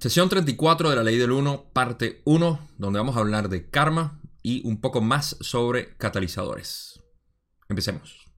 Sesión 34 de la Ley del 1, parte 1, donde vamos a hablar de karma y un poco más sobre catalizadores. Empecemos.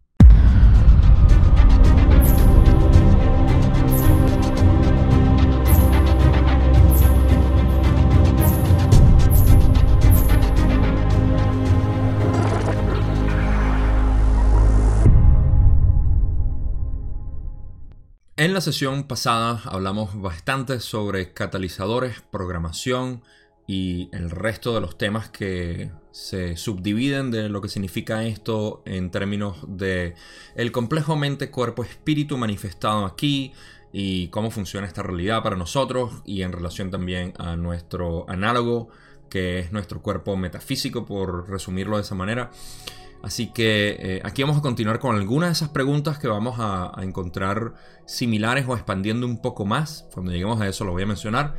En la sesión pasada hablamos bastante sobre catalizadores, programación y el resto de los temas que se subdividen de lo que significa esto en términos de el complejo mente cuerpo espíritu manifestado aquí y cómo funciona esta realidad para nosotros y en relación también a nuestro análogo que es nuestro cuerpo metafísico por resumirlo de esa manera. Así que eh, aquí vamos a continuar con algunas de esas preguntas que vamos a, encontrar similares o expandiendo un poco más. Cuando lleguemos a eso lo voy a mencionar.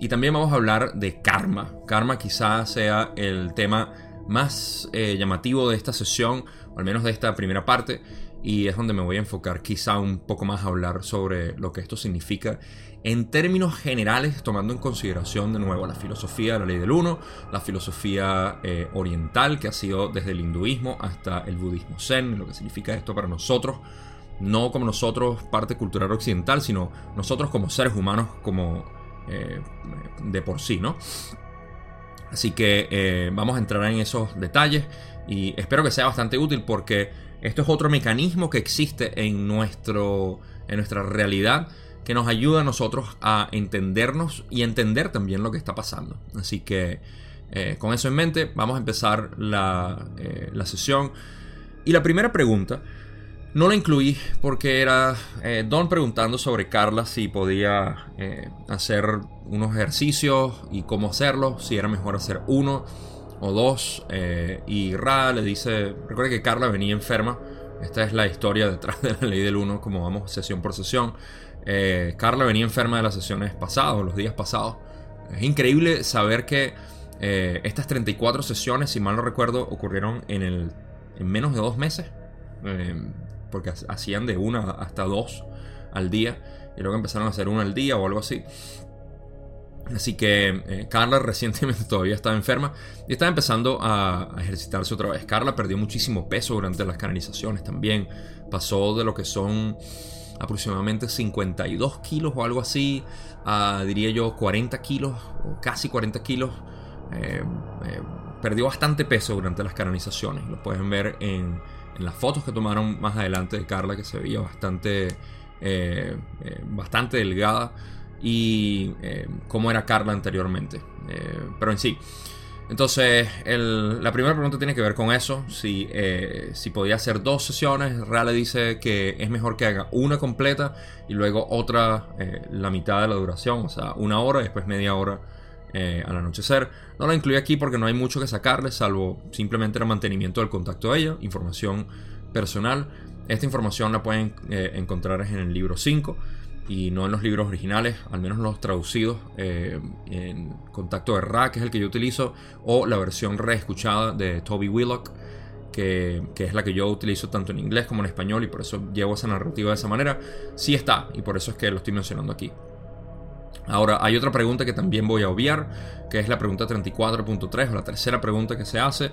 Y también vamos a hablar de karma. Karma quizás sea el tema más eh, llamativo de esta sesión, o al menos de esta primera parte. Y es donde me voy a enfocar quizá un poco más a hablar sobre lo que esto significa en términos generales, tomando en consideración de nuevo la filosofía de la ley del uno, la filosofía eh, oriental que ha sido desde el hinduismo hasta el budismo zen, lo que significa esto para nosotros, no como nosotros parte cultural occidental, sino nosotros como seres humanos como eh, de por sí, ¿no? Así que eh, vamos a entrar en esos detalles y espero que sea bastante útil porque esto es otro mecanismo que existe en, nuestro, en nuestra realidad que nos ayuda a nosotros a entendernos y entender también lo que está pasando. Así que eh, con eso en mente vamos a empezar eh, la, sesión. Y la primera pregunta no la incluí porque era eh, Don preguntando sobre Carla si podía hacer unos ejercicios y cómo hacerlo, si era mejor hacer uno o dos. y Ra le dice, recuerda que Carla venía enferma. Esta es la historia detrás de la ley del uno, como vamos sesión por sesión. Eh, Carla venía enferma de las sesiones pasadas, los días pasados. Es increíble saber que eh, estas 34 sesiones, si mal no recuerdo, ocurrieron en, el, en menos de dos meses. Eh, porque hacían de una hasta dos al día. Y luego empezaron a hacer una al día o algo así. Así que Carla recientemente todavía estaba enferma y estaba empezando a, ejercitarse otra vez. Carla perdió muchísimo peso durante las canalizaciones también. Pasó de lo que son aproximadamente 52 kilos o algo así, diría yo 40 kilos o casi 40 kilos. Eh, eh, perdió bastante peso durante las canonizaciones. Lo pueden ver en, las fotos que tomaron más adelante de Carla, que se veía bastante, eh, bastante delgada. Y cómo era Carla anteriormente. pero en sí, entonces, la primera pregunta tiene que ver con eso. Si, eh, si podía hacer dos sesiones, Real le dice que es mejor que haga una completa y luego otra, eh, la mitad de la duración, o sea, una hora y después media hora eh, al anochecer. No la incluí aquí porque no hay mucho que sacarle, salvo simplemente el mantenimiento del contacto de ella, información personal. Esta información la pueden encontrar en el libro 5 y no en los libros originales, al menos los traducidos eh, en Contacto de Ra, que es el que yo utilizo, o la versión reescuchada de Toby Willock, que, es la que yo utilizo tanto en inglés como en español y por eso llevo esa narrativa de esa manera. Sí está, y por eso es que lo estoy mencionando aquí. Ahora, hay otra pregunta que también voy a obviar, que es la pregunta 34.3, o la tercera pregunta que se hace.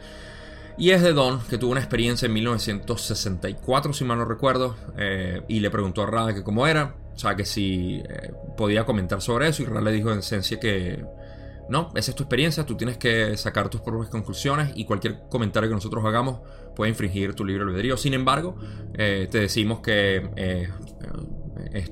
Y es de Don, que tuvo una experiencia en 1964, si mal no recuerdo, eh, y le preguntó a Ra que cómo era. O sea, que si eh, podía comentar sobre eso y Ra le dijo en esencia que no, esa es tu experiencia, tú tienes que sacar tus propias conclusiones y cualquier comentario que nosotros hagamos puede infringir tu libre albedrío. Sin embargo, eh, te decimos que es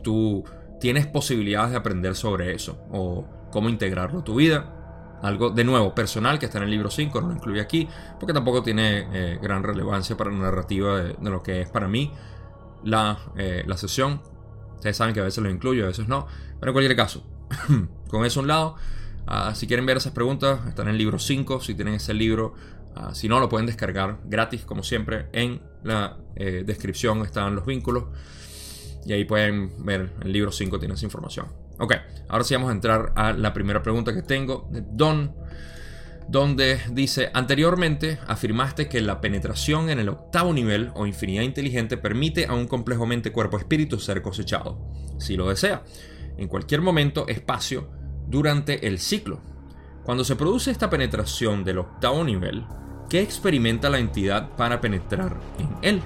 tienes posibilidades de aprender sobre eso o cómo integrarlo a tu vida. Algo de nuevo personal que está en el libro 5, no lo incluye aquí, porque tampoco tiene gran relevancia para la narrativa de, lo que es para mí la, la sesión. Ustedes saben que a veces lo incluyo, a veces no. Pero en cualquier caso, con eso a un lado, ah, si quieren ver esas preguntas, están en el libro 5. Si tienen ese libro, ah, si no, lo pueden descargar gratis, como siempre. En la eh, descripción están los vínculos. Y ahí pueden ver el libro 5, tiene esa información. Ok, ahora sí vamos a entrar a la primera pregunta que tengo de Don donde dice, anteriormente afirmaste que la penetración en el octavo nivel o infinidad inteligente permite a un complejo mente cuerpo-espíritu ser cosechado, si lo desea, en cualquier momento, espacio, durante el ciclo. Cuando se produce esta penetración del octavo nivel, ¿qué experimenta la entidad para penetrar en él?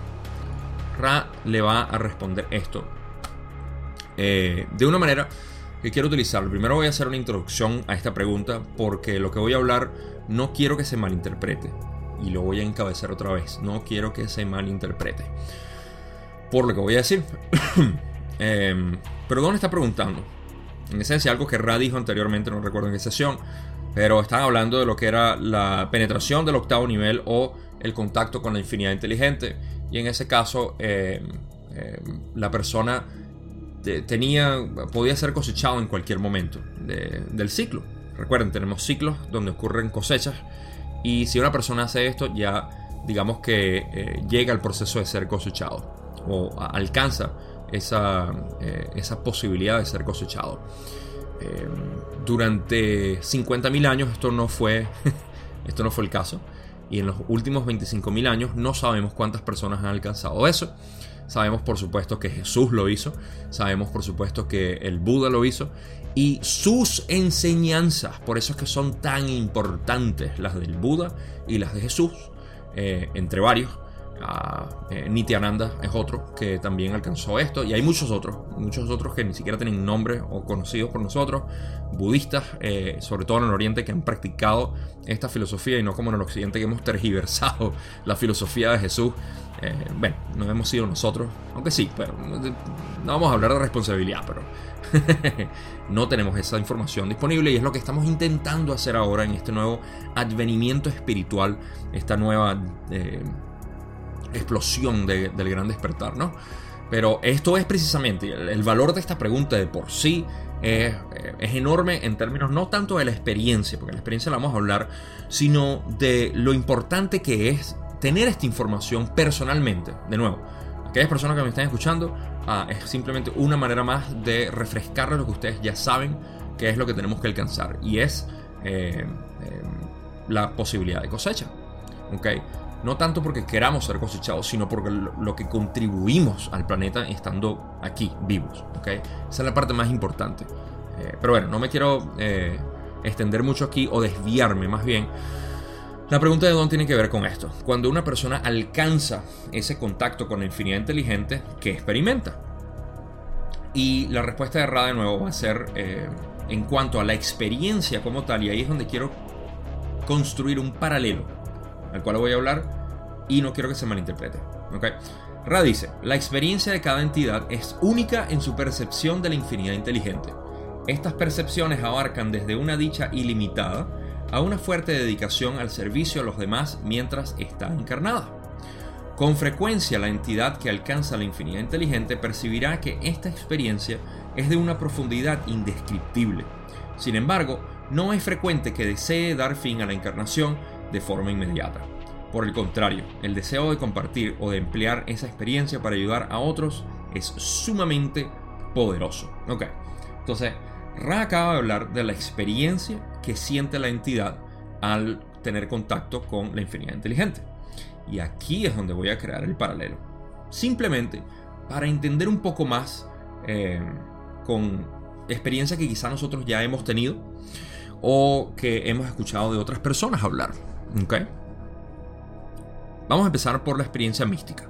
Ra le va a responder esto eh, de una manera que quiero utilizar. Primero voy a hacer una introducción a esta pregunta porque lo que voy a hablar no quiero que se malinterprete. Y lo voy a encabezar otra vez. No quiero que se malinterprete. Por lo que voy a decir. eh, pero ¿dónde está preguntando? En esencia, algo que Ra dijo anteriormente, no recuerdo en qué sesión. Pero están hablando de lo que era la penetración del octavo nivel o el contacto con la infinidad inteligente. Y en ese caso, eh, eh, la persona tenía, podía ser cosechado en cualquier momento del ciclo. Recuerden, tenemos ciclos donde ocurren cosechas y si una persona hace esto ya digamos que eh, llega al proceso de ser cosechado o alcanza esa, eh, esa, posibilidad de ser cosechado. Eh, durante 50.000 años esto no, fue, esto no fue el caso y en los últimos 25.000 años no sabemos cuántas personas han alcanzado eso. Sabemos por supuesto que Jesús lo hizo, sabemos por supuesto que el Buda lo hizo y sus enseñanzas, por eso es que son tan importantes las del Buda y las de Jesús, eh, entre varios. Uh, Nityananda es otro que también alcanzó esto y hay muchos otros, muchos otros que ni siquiera tienen nombre o conocidos por nosotros, budistas, eh, sobre todo en el Oriente, que han practicado esta filosofía y no como en el Occidente que hemos tergiversado la filosofía de Jesús. Eh, bueno, no hemos sido nosotros, aunque sí, pero no vamos a hablar de responsabilidad, pero no tenemos esa información disponible y es lo que estamos intentando hacer ahora en este nuevo advenimiento espiritual, esta nueva eh, explosión del gran despertar, ¿no? Pero esto es precisamente, el, valor de esta pregunta de por sí es, es, enorme en términos no tanto de la experiencia, porque la experiencia la vamos a hablar, sino de lo importante que es tener esta información personalmente. De nuevo, aquellas personas que me están escuchando, ah, es simplemente una manera más de refrescarles lo que ustedes ya saben que es lo que tenemos que alcanzar. Y es eh, eh, la posibilidad de cosecha. ¿okay? No tanto porque queramos ser cosechados, sino porque lo, que contribuimos al planeta estando aquí, vivos. ¿okay? Esa es la parte más importante. Eh, pero bueno, no me quiero extender mucho aquí o desviarme más bien la pregunta de dónde tiene que ver con esto. Cuando una persona alcanza ese contacto con la infinidad inteligente, ¿qué experimenta? Y la respuesta errada de nuevo va a ser eh, en cuanto a la experiencia como tal, y ahí es donde quiero construir un paralelo, al cual voy a hablar y no quiero que se malinterprete. Ra dice, la experiencia de cada entidad es única en su percepción de la infinidad inteligente. Estas percepciones abarcan desde una dicha ilimitada, a una fuerte dedicación al servicio a los demás mientras está encarnada. Con frecuencia la entidad que alcanza la infinidad inteligente percibirá que esta experiencia es de una profundidad indescriptible. Sin embargo, no es frecuente que desee dar fin a la encarnación de forma inmediata. Por el contrario, el deseo de compartir o de emplear esa experiencia para ayudar a otros es sumamente poderoso. Ok, entonces Ra acaba de hablar de la experiencia que siente la entidad al tener contacto con la infinidad inteligente. Y aquí es donde voy a crear el paralelo. Simplemente para entender un poco más eh, con experiencia que quizá nosotros ya hemos tenido o que hemos escuchado de otras personas hablar. Vamos a empezar por la experiencia mística.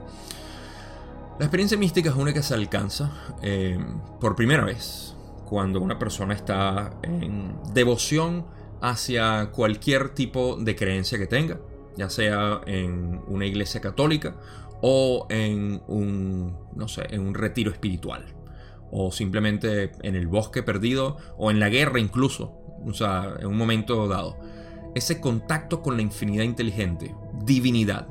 La experiencia mística es una que se alcanza eh, por primera vez cuando una persona está en devoción hacia cualquier tipo de creencia que tenga, ya sea en una iglesia católica o en un, no sé, en un retiro espiritual, o simplemente en el bosque perdido o en la guerra incluso, o sea, en un momento dado. Ese contacto con la infinidad inteligente, divinidad.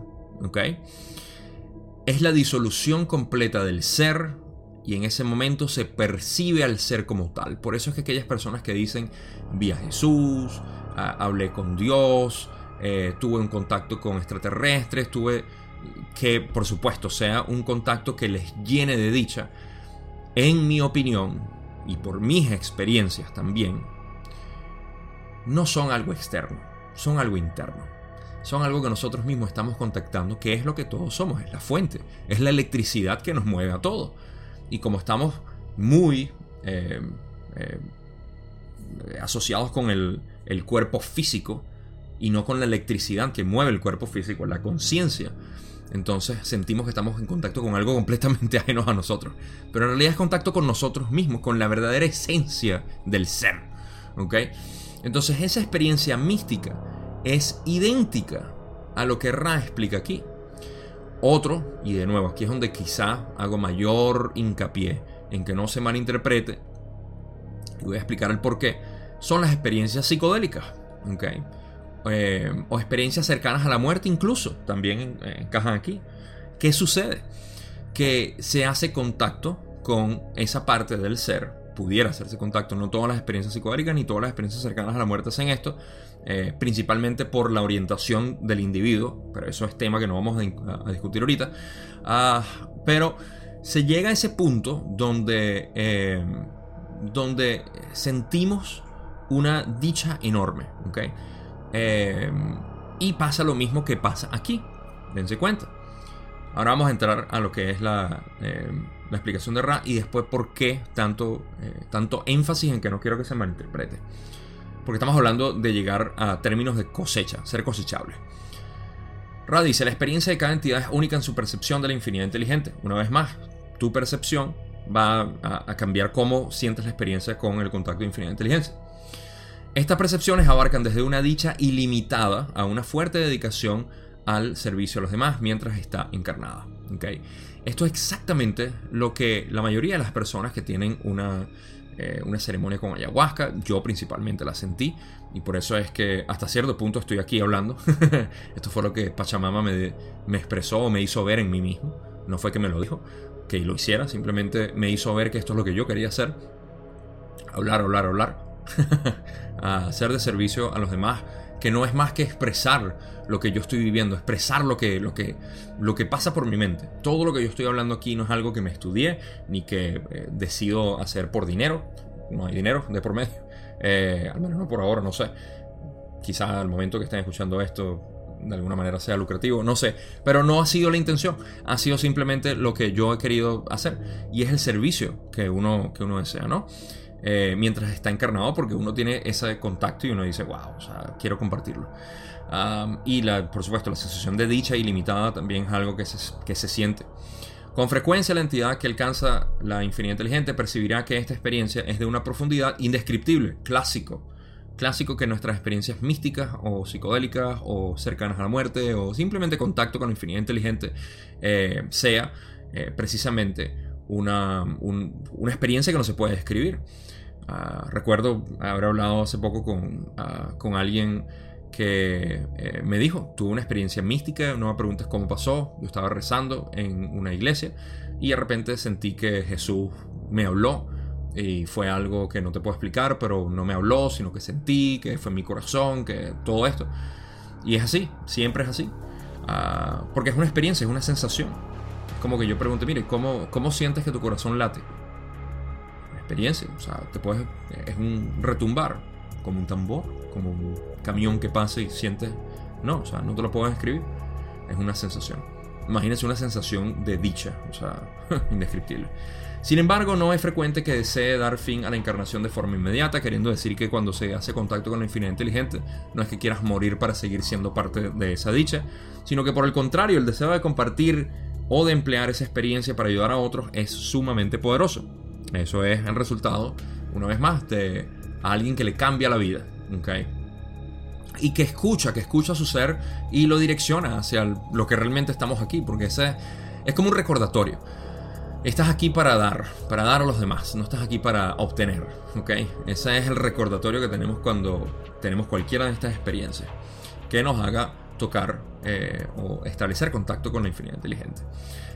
Es la disolución completa del ser, y en ese momento se percibe al ser como tal. Por eso es que aquellas personas que dicen, vi a Jesús, hablé con Dios, eh, tuve un contacto con extraterrestres, tuve que por supuesto sea un contacto que les llene de dicha, en mi opinión y por mis experiencias también, no son algo externo, son algo interno. Son algo que nosotros mismos estamos contactando, que es lo que todos somos, es la fuente, es la electricidad que nos mueve a todo y como estamos muy, eh, eh, asociados con el, el cuerpo físico y no con la electricidad que mueve el cuerpo físico, la conciencia. Entonces sentimos que estamos en contacto con algo completamente ajeno a nosotros. Pero en realidad es contacto con nosotros mismos, con la verdadera esencia del ser. ¿Ok? Entonces esa experiencia mística es idéntica a lo que Ra explica aquí. Otro, y de nuevo, aquí es donde quizá hago mayor hincapié en que no se malinterprete, y voy a explicar el por qué, son las experiencias psicodélicas. Eh, o experiencias cercanas a la muerte incluso, también encajan aquí. ¿Qué sucede? Que se hace contacto con esa parte del ser, pudiera hacerse contacto, no todas las experiencias psicodélicas ni todas las experiencias cercanas a la muerte hacen esto, eh, principalmente por la orientación del individuo, pero eso es tema que no vamos a, discutir ahorita, ah, pero se llega a ese punto donde, eh, donde sentimos una dicha enorme. Em, y pasa lo mismo que pasa aquí. Dense cuenta. Ahora vamos a entrar a lo que es la, la explicación de Ra y después por qué tanto, eh, tanto énfasis en que no quiero que se malinterprete. Porque estamos hablando de llegar a términos de cosecha, ser cosechable. Ra dice, la experiencia de cada entidad es única en su percepción de la infinidad inteligente. Una vez más, tu percepción va a, a cambiar cómo sientes la experiencia con el contacto de infinidad inteligencia. Estas percepciones abarcan desde una dicha ilimitada a una fuerte dedicación al servicio a los demás mientras está encarnada. Esto es exactamente lo que la mayoría de las personas que tienen una, eh, una ceremonia con ayahuasca, yo principalmente la sentí y por eso es que hasta cierto punto estoy aquí hablando. esto fue lo que Pachamama me, me expresó o me hizo ver en mí mismo. No fue que me lo dijo, que lo hiciera, simplemente me hizo ver que esto es lo que yo quería hacer. Hablar, hablar, hablar hacer de servicio a los demás, que no es más que expresar lo que yo estoy viviendo, expresar lo que, lo que, lo que pasa por mi mente. Todo lo que yo estoy hablando aquí no es algo que me estudié ni que eh, decido hacer por dinero. No hay dinero de por medio. Eh, al menos no por ahora, no sé. Quizá al momento que estén escuchando esto de alguna manera sea lucrativo, no sé, pero no ha sido la intención, ha sido simplemente lo que yo he querido hacer y es el servicio que uno, que uno desea, ¿no? Eh, mientras está encarnado porque uno tiene ese contacto y uno dice, wow, o sea, quiero compartirlo. y la, por supuesto, la sensación de dicha ilimitada también es algo que se, que se siente. Con frecuencia la entidad que alcanza la infinidad inteligente percibirá que esta experiencia es de una profundidad indescriptible, clásico. Clásico que nuestras experiencias místicas o psicodélicas o cercanas a la muerte o simplemente contacto con la infinidad inteligente eh, sea eh, precisamente una, una, experiencia que no se puede describir. Ah, recuerdo haber hablado hace poco con, ah, con alguien que eh, me dijo, tuve una experiencia mística, no me preguntes cómo pasó, yo estaba rezando en una iglesia y de repente sentí que Jesús me habló y fue algo que no te puedo explicar, pero no me habló, sino que sentí, que fue mi corazón, que todo esto. Y es así, siempre es así, ah, porque es una experiencia, es una sensación. Como que yo pregunté, mire, ¿cómo, ¿cómo sientes que tu corazón late? experiencia. O sea, te puedes. Es un retumbar, como un tambor, como un camión que pasa y sientes. No, o sea, no te lo puedo escribir. Es una sensación. Imagínense una sensación de dicha, o sea, indescriptible. Sin embargo, no es frecuente que desee dar fin a la encarnación de forma inmediata, queriendo decir que cuando se hace contacto con la infinidad inteligente, no es que quieras morir para seguir siendo parte de esa dicha, sino que por el contrario, el deseo de compartir o de emplear esa experiencia para ayudar a otros es sumamente poderoso. Eso es el resultado, una vez más, de alguien que le cambia la vida. Y que escucha, que escucha su ser y lo direcciona hacia lo que realmente estamos aquí, porque ese es como un recordatorio. Estás aquí para dar, para dar a los demás, no estás aquí para obtener, ¿ok? Ese es el recordatorio que tenemos cuando tenemos cualquiera de estas experiencias, que nos haga tocar eh, o establecer contacto con la infinidad inteligente.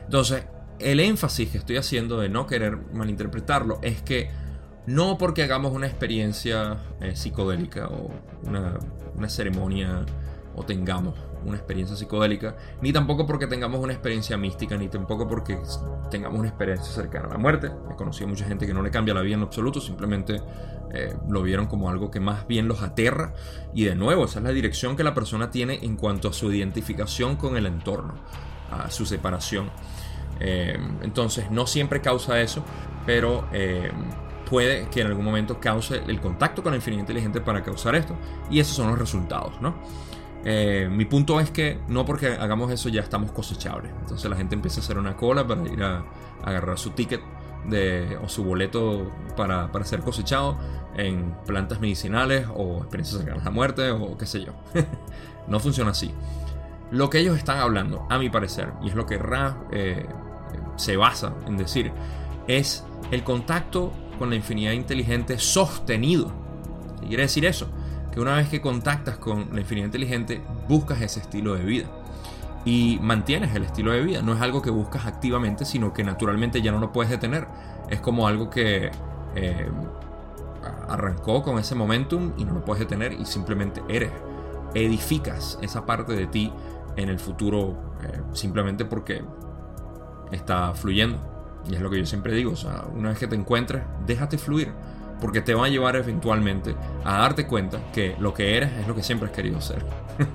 Entonces, el énfasis que estoy haciendo de no querer malinterpretarlo es que no porque hagamos una experiencia eh, psicodélica o una, una, ceremonia o tengamos una experiencia psicodélica, ni tampoco porque tengamos una experiencia mística, ni tampoco porque tengamos una experiencia cercana a la muerte. He conocido mucha gente que no le cambia la vida en absoluto, simplemente eh, lo vieron como algo que más bien los aterra. Y de nuevo, esa es la dirección que la persona tiene en cuanto a su identificación con el entorno, a su separación. Eh, entonces no siempre causa eso, pero, eh, puede que en algún momento cause el contacto con la infinidad inteligente para causar esto. Y esos son los resultados, ¿no? Eh, mi punto es que no porque hagamos eso ya estamos cosechables. Entonces la gente empieza a hacer una cola para ir a, agarrar su ticket de, o su boleto para, para, ser cosechado en plantas medicinales o experiencias cercanas a la muerte o qué sé yo. no funciona así. Lo que ellos están hablando, a mi parecer, y es lo que Ra eh, se basa en decir, es el contacto con la infinidad inteligente sostenido. ¿Qué quiere decir eso? Que una vez que contactas con la infinidad inteligente, buscas ese estilo de vida. Y mantienes el estilo de vida. No es algo que buscas activamente, sino que naturalmente ya no lo puedes detener. Es como algo que eh, arrancó con ese momentum y no lo puedes detener y simplemente eres. Edificas esa parte de ti en el futuro eh, simplemente porque está fluyendo. Y es lo que yo siempre digo, o una vez que te encuentres, déjate fluir, porque te va a llevar eventualmente a darte cuenta que lo que eres es lo que siempre has querido ser.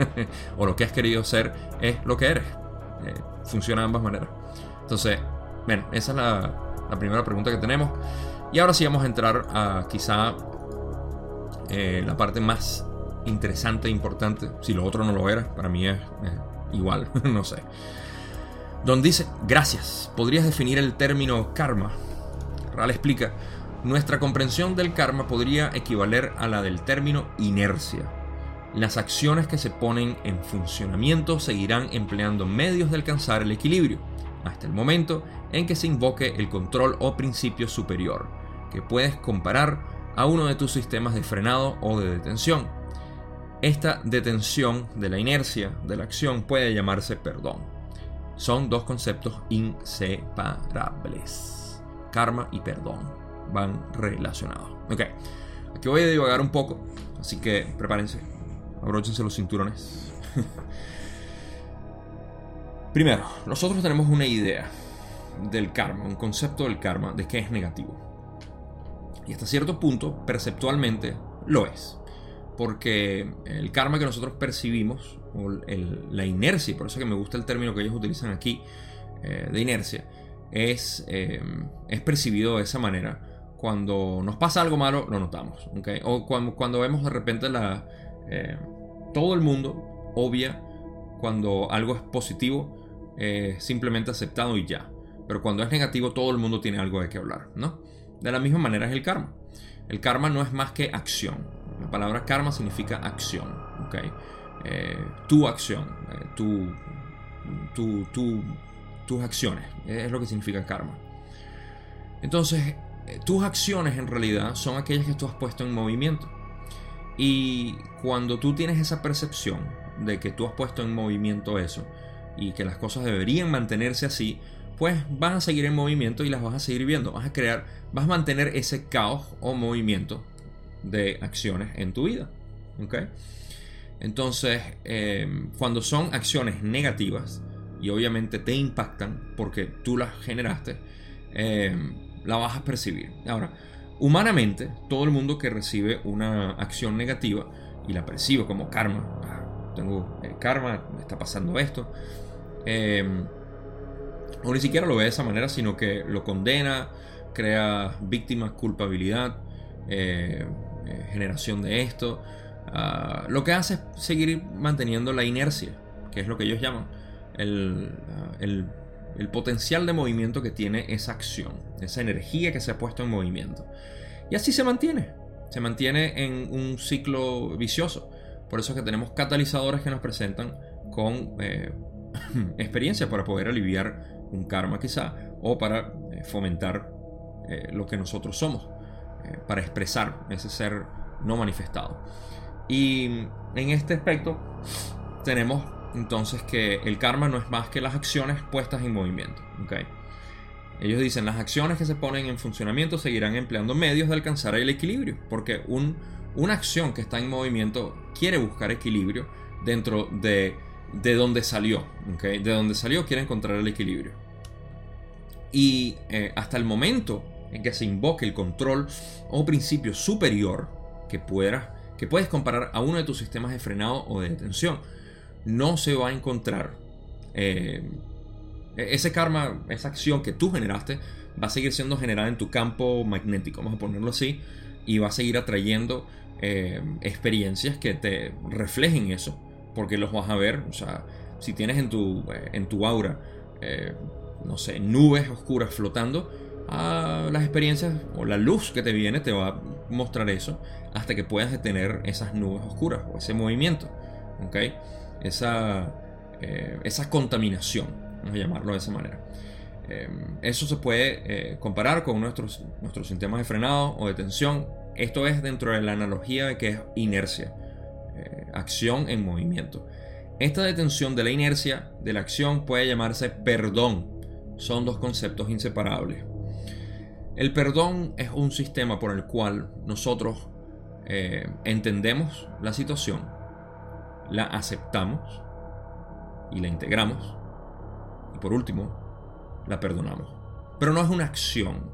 o lo que has querido ser es lo que eres. Eh, funciona de ambas maneras. Entonces, bueno, esa es la, primera pregunta que tenemos. Y ahora sí vamos a entrar a quizá eh, la parte más interesante e importante. Si lo otro no lo era, para mí es igual, no sé. Don dice, gracias, ¿podrías definir el término karma? Ral explica, nuestra comprensión del karma podría equivaler a la del término inercia. Las acciones que se ponen en funcionamiento seguirán empleando medios de alcanzar el equilibrio, hasta el momento en que se invoque el control o principio superior, que puedes comparar a uno de tus sistemas de frenado o de detención. Esta detención de la inercia de la acción puede llamarse perdón son dos conceptos inseparables. Karma y perdón van relacionados. Ok, aquí voy a divagar un poco, así que prepárense, abróchense los cinturones. Primero, nosotros tenemos una idea del karma, un concepto del karma, de que es negativo. Y hasta cierto punto, perceptualmente, lo es porque el karma que nosotros percibimos, o la inercia, por eso que me gusta el término que ellos utilizan aquí, eh, de inercia, eh, es percibido de esa manera. Cuando nos pasa algo malo, lo notamos. O cuando, cuando, vemos de repente la, eh, todo el mundo obvia cuando algo es positivo, simplemente aceptado y ya. Pero cuando es negativo, todo el mundo tiene algo de qué hablar. ¿no? De la misma manera es el karma. El karma no es más que acción. La palabra karma significa acción, ¿ok? Eh, tu acción, eh, tu, tus acciones, es lo que significa karma. Entonces, eh, tus acciones en realidad son aquellas que tú has puesto en movimiento. Y cuando tú tienes esa percepción de que tú has puesto en movimiento eso y que las cosas deberían mantenerse así, pues van a seguir en movimiento y las vas a seguir viendo. Vas a crear, vas a mantener ese caos o movimiento de acciones en tu vida. Entonces, eh, cuando son acciones negativas y obviamente te impactan porque tú las generaste, eh, la vas a percibir. Ahora, humanamente, todo el mundo que recibe una acción negativa y la percibe como karma, ah, tengo eh, karma, me está pasando esto, o ni siquiera lo ve de esa manera, sino que lo condena, crea víctimas, culpabilidad, eh, generación de esto. Ah, lo que hace es seguir manteniendo la inercia, que es lo que ellos llaman el, ah, el, el, potencial de movimiento que tiene esa acción, esa energía que se ha puesto en movimiento. Y así se mantiene, se mantiene en un ciclo vicioso. Por eso es que tenemos catalizadores que nos presentan con eh, experiencia para poder aliviar un karma quizá o para eh, fomentar lo que nosotros somos. Eh, para expresar ese ser no manifestado. Y en este aspecto tenemos entonces que el karma no es más que las acciones puestas en movimiento. ¿okay? Ellos dicen, las acciones que se ponen en funcionamiento seguirán empleando medios de alcanzar el equilibrio, porque un, una acción que está en movimiento quiere buscar equilibrio dentro de, de donde salió. ¿okay? De donde salió quiere encontrar el equilibrio. Y eh, hasta el momento en que se invoque el control o principio superior que, pueda, que puedes comparar a uno de tus sistemas de frenado o de detención. No se va a encontrar eh, E, ese karma, esa acción que tú generaste, va a seguir siendo generada en tu campo magnético, vamos a ponerlo así, y va a seguir atrayendo eh, experiencias que te reflejen eso, porque los vas a ver, o sea, si tienes en tu, eh, en tu aura, no sé, nubes oscuras flotando, a las experiencias o la luz que te viene te va a mostrar eso hasta que puedas detener esas nubes oscuras o ese movimiento, ¿ok? Esa, esa contaminación, vamos a llamarlo de esa manera. eso se puede comparar con nuestros, nuestros sistemas de frenado o de tensión. Esto es dentro de la analogía de que es inercia, acción en movimiento. Esta detención de la inercia de la acción puede llamarse perdón. Son dos conceptos inseparables. El perdón es un sistema por el cual nosotros eh, entendemos la situación, la aceptamos y la integramos y por último la perdonamos. Pero no es una acción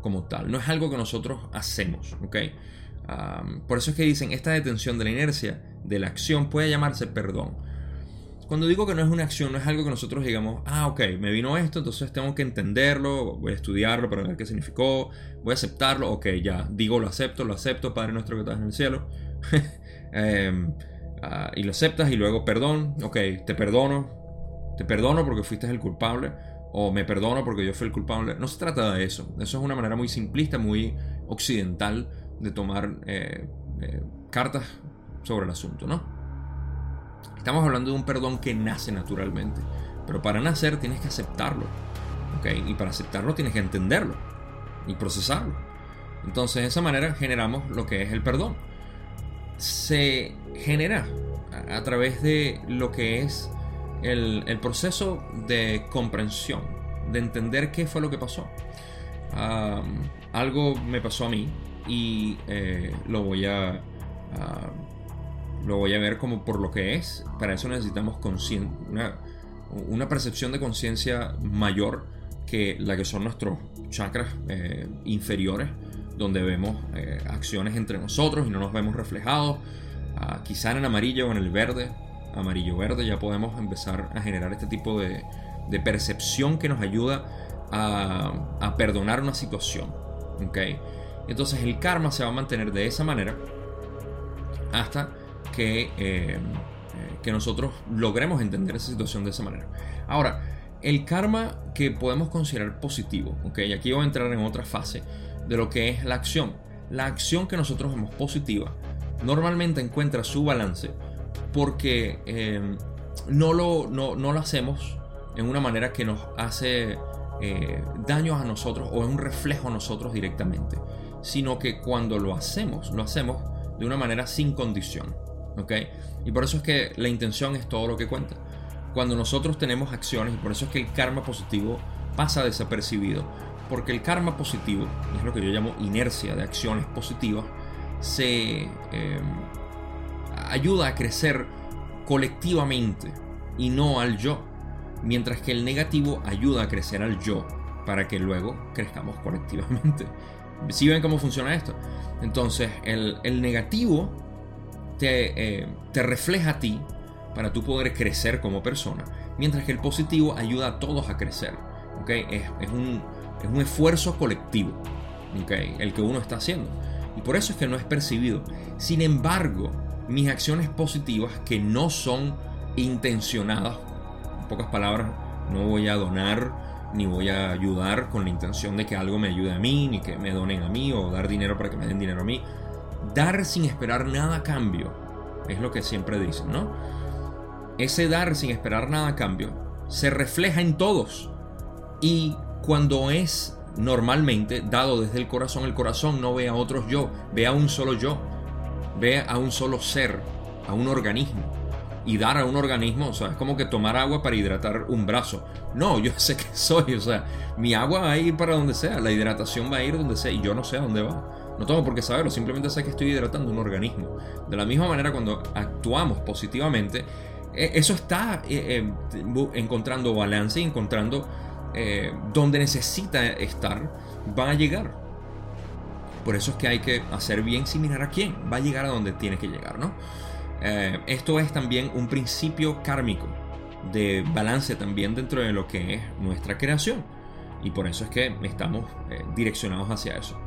como tal, no es algo que nosotros hacemos, ¿ok? por eso es que dicen, esta detención de la inercia de la acción puede llamarse perdón. Cuando digo que no es una acción, no es algo que nosotros digamos, ah, ok, me vino esto, entonces tengo que entenderlo, voy a estudiarlo para ver qué significó, voy a aceptarlo, ok, ya, digo lo acepto, lo acepto, Padre nuestro que estás en el cielo. Em, ah, y lo aceptas y luego perdón, ok, te perdono, te perdono porque fuiste el culpable, o me perdono porque yo fui el culpable. No se trata de eso, eso es una manera muy simplista, muy occidental de tomar eh, eh, cartas sobre el asunto, ¿no? Estamos hablando de un perdón que nace naturalmente. Pero para nacer tienes que aceptarlo. ¿ok? Y para aceptarlo tienes que entenderlo y procesarlo. Entonces de esa manera generamos lo que es el perdón. Se genera a, través de lo que es el, proceso de comprensión, de entender qué fue lo que pasó. algo me pasó a mí y eh, lo voy a lo voy a ver como por lo que es. Para eso necesitamos una, una percepción de conciencia mayor que la que son nuestros chakras eh, inferiores, donde vemos eh, acciones entre nosotros y no nos vemos reflejados. Ah, quizá en el amarillo o en el verde, amarillo-verde, ya podemos empezar a generar este tipo de, percepción que nos ayuda a, perdonar una situación. ¿okay? Entonces el karma se va a mantener de esa manera hasta que, eh, que nosotros logremos entender esa situación de esa manera. Ahora, el karma que podemos considerar positivo. Y aquí voy a entrar en otra fase de lo que es la acción. La acción que nosotros vemos positiva normalmente encuentra su balance porque eh, no, lo, no, lo hacemos en una manera que nos hace eh, daños a nosotros o es un reflejo a nosotros directamente, sino que cuando lo hacemos, lo hacemos de una manera sin condición. ¿ok? Y por eso es que la intención es todo lo que cuenta. Cuando nosotros tenemos acciones, y por eso es que el karma positivo pasa desapercibido, porque el karma positivo, es lo que yo llamo inercia de acciones positivas, se em, ayuda a crecer colectivamente y no al yo, mientras que el negativo ayuda a crecer al yo para que luego crezcamos colectivamente. ¿Sí ven cómo funciona esto? Entonces, el, el negativo eh, te, refleja a ti para tú poder crecer como persona, mientras que el positivo ayuda a todos a crecer. ¿okay? Es, un, esfuerzo colectivo ¿okay? el que uno está haciendo. Por eso es que no es percibido. Sin embargo, mis acciones positivas que no son intencionadas, en pocas palabras, no voy a donar ni voy a ayudar con la intención de que algo me ayude a mí, ni que me donen a mí o dar dinero para que me den dinero a mí. Dar sin esperar nada a cambio, es lo que siempre dicen, ¿no? Ese dar sin esperar nada a cambio se refleja en todos. Y cuando es normalmente dado desde el corazón, el corazón no ve a otros yo, ve a un solo yo, ve a un solo ser, a un organismo. Y dar a un organismo, o sea, es como que tomar agua para hidratar un brazo. No, yo sé que soy, o sea, mi agua va a ir para donde sea, la hidratación va a ir donde sea y yo no sé a dónde va. No tengo por qué saberlo, simplemente sé que estoy hidratando un organismo. De la misma manera, cuando actuamos positivamente, eh, eso está eh, eh, encontrando balance y encontrando donde necesita estar, va a llegar. Por eso es que hay que hacer bien sin mirar a quién, va a llegar a donde tiene que llegar, ¿no? esto es también un principio kármico, de balance también dentro de lo que es nuestra creación. Y por eso es que estamos eh, direccionados hacia eso.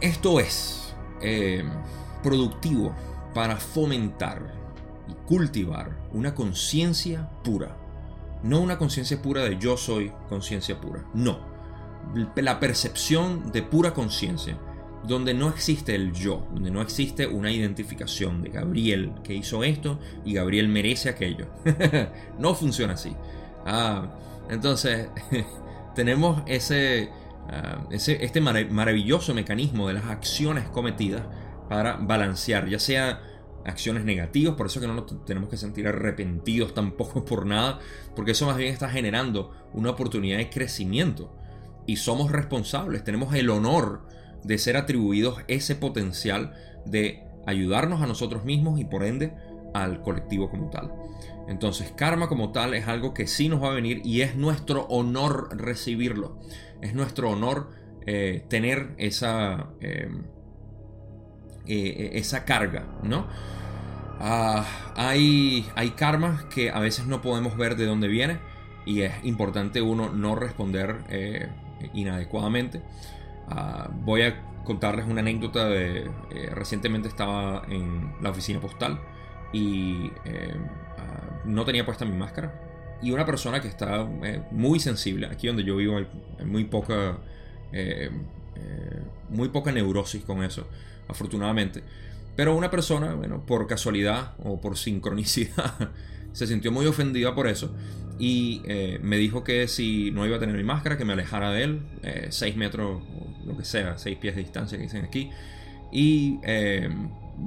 Esto es eh, productivo para fomentar y cultivar una conciencia pura. No una conciencia pura de yo soy conciencia pura. No. La percepción de pura conciencia donde no existe el yo, donde no existe una identificación de Gabriel que hizo esto y Gabriel merece aquello. no funciona así. Ah, entonces, tenemos ese, ah, ese este maravilloso mecanismo de las acciones cometidas para balancear, ya sea acciones negativas, por eso que no nos tenemos que sentir arrepentidos tampoco por nada, porque eso más bien está generando una oportunidad de crecimiento y somos responsables, tenemos el honor de ser atribuidos ese potencial de ayudarnos a nosotros mismos y por ende al colectivo como tal. Entonces, karma como tal es algo que sí nos va a venir y es nuestro honor recibirlo. Es nuestro honor eh, tener esa, em, eh, esa carga, ¿no? Ah, hay, hay karmas que a veces no podemos ver de dónde viene y es importante uno no responder eh, inadecuadamente. Ah, voy a contarles una anécdota de... Eh, recientemente estaba en la oficina postal y eh, ah, no tenía puesta mi máscara. Y una persona que está muy sensible, aquí donde yo vivo hay, muy poca... muy poca neurosis con eso, afortunadamente. Pero una persona, bueno, por casualidad o por sincronicidad, se sintió muy ofendida por eso y me dijo que si no iba a tener mi máscara, que me alejara de él, 6 metros lo que sea, 6 pies de distancia que dicen aquí. Y eh,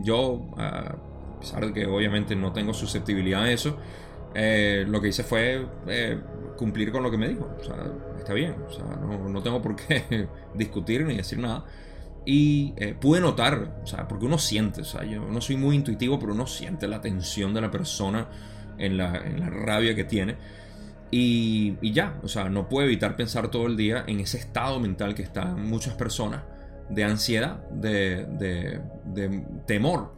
yo, a pesar de que obviamente no tengo susceptibilidad a eso, eh, lo que hice fue eh, cumplir con lo que me dijo. O sea, está bien, o sea, no, no tengo por qué discutir ni decir nada. Y pude notar, o sea, porque uno siente, o sea, yo no soy muy intuitivo, pero uno siente la tensión de la persona en la, en la rabia que tiene. Y, ya, o sea, no puedo evitar pensar todo el día en ese estado mental que están muchas personas de ansiedad, de, temor.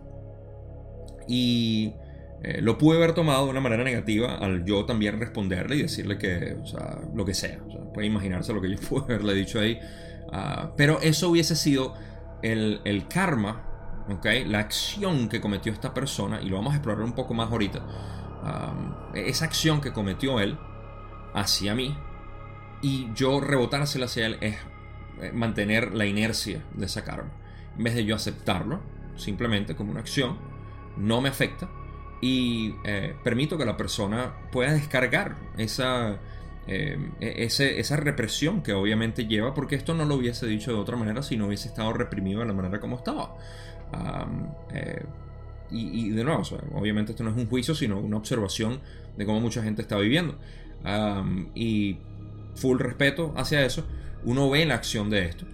Y eh, lo pude haber tomado de una manera negativa al yo también responderle y decirle que, o sea, lo que sea. O sea, puede imaginarse lo que yo pude haberle dicho ahí. Ah, pero eso hubiese sido el, karma, ¿ok? La acción que cometió esta persona, y lo vamos a explorar un poco más ahorita. Ah, esa acción que cometió él hacia mí y yo rebotársela hacia él es eh, mantener la inercia de esa karma. En vez de yo aceptarlo, simplemente como una acción, no me afecta y eh, permito que la persona pueda descargar esa, eh, e-, esa represión que obviamente lleva, porque esto no lo hubiese dicho de otra manera si no hubiese estado reprimido de la manera como estaba. y, de nuevo, obviamente esto no es un juicio, sino una observación de cómo mucha gente está viviendo y full respeto hacia eso, uno ve la acción de esto.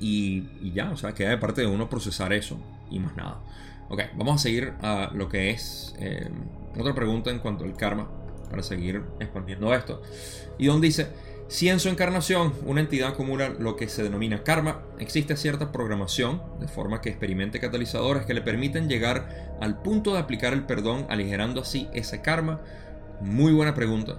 Y, ya, o sea, queda de parte de uno procesar eso y más nada. Ok, vamos a seguir a lo que es em, otra pregunta en cuanto al karma, para seguir expandiendo esto. Y donde dice, si en su encarnación una entidad acumula lo que se denomina karma, existe cierta programación, de forma que experimente catalizadores que le permiten llegar al punto de aplicar el perdón, aligerando así ese karma muy buena pregunta.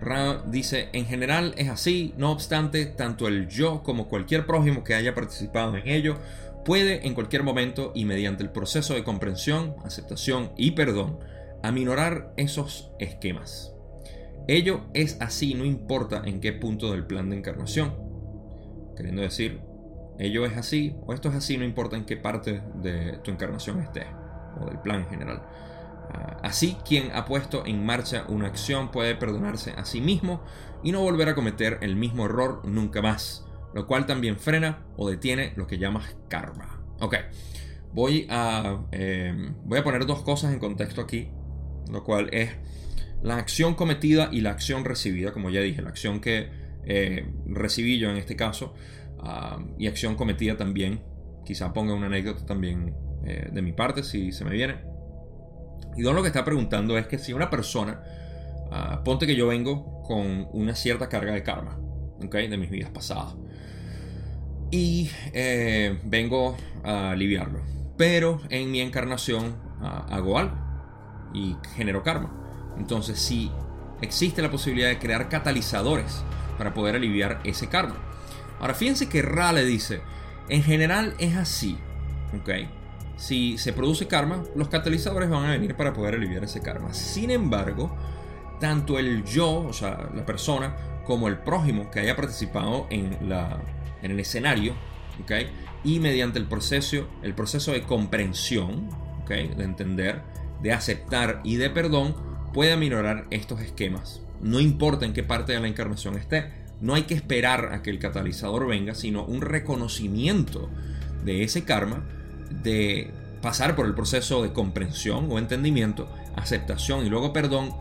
Ra dice, en general es así, no obstante, tanto el yo como cualquier prójimo que haya participado en ello puede en cualquier momento y mediante el proceso de comprensión, aceptación y perdón, aminorar esos esquemas. Ello es así, no importa en qué punto del plan de encarnación. Queriendo decir, ello es así o esto es así, no importa en qué parte de tu encarnación esté o del plan en general. Ah, así, quien ha puesto en marcha una acción puede perdonarse a sí mismo y no volver a cometer el mismo error nunca más, lo cual también frena o detiene lo que llamas karma. Ok, voy a, em, voy a poner dos cosas en contexto aquí, lo cual es la acción cometida y la acción recibida, como ya dije, la acción que eh, recibí yo en este caso ah, y acción cometida también. Quizá ponga una anécdota también eh, de mi parte si se me viene. Y Don lo que está preguntando es que si una persona, ah, ponte que yo vengo con una cierta carga de karma, de mis vidas pasadas, y eh, vengo a aliviarlo, pero en mi encarnación ah, hago algo, y generó karma. Entonces, si existe la posibilidad de crear catalizadores para poder aliviar ese karma. Ahora, fíjense que Rale dice, en general es así, ¿ok? Si se produce karma, los catalizadores van a venir para poder aliviar ese karma. Sin embargo, tanto el yo, o sea, la persona, como el prójimo que haya participado en, la, en el escenario, ¿ok? Y mediante el proceso, el proceso de comprensión, ¿ok? De entender, de aceptar y de perdón, puede aminorar estos esquemas. No importa en qué parte de la encarnación esté, no hay que esperar a que el catalizador venga, sino un reconocimiento de ese karma, de pasar por el proceso de comprensión o entendimiento, aceptación y luego perdón,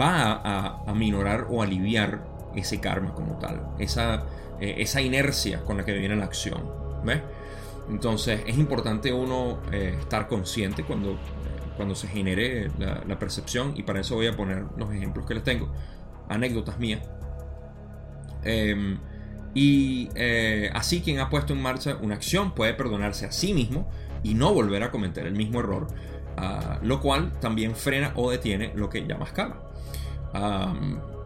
va a, aminorar o aliviar ese karma como tal, esa, eh, esa inercia con la que viene la acción. Entonces es importante uno eh, estar consciente cuando cuando se genere la, percepción y para eso voy a poner los ejemplos que les tengo, anécdotas mías. Em, y eh, así quien ha puesto en marcha una acción puede perdonarse a sí mismo y no volver a cometer el mismo error, ah, lo cual también frena o detiene lo que llamas karma.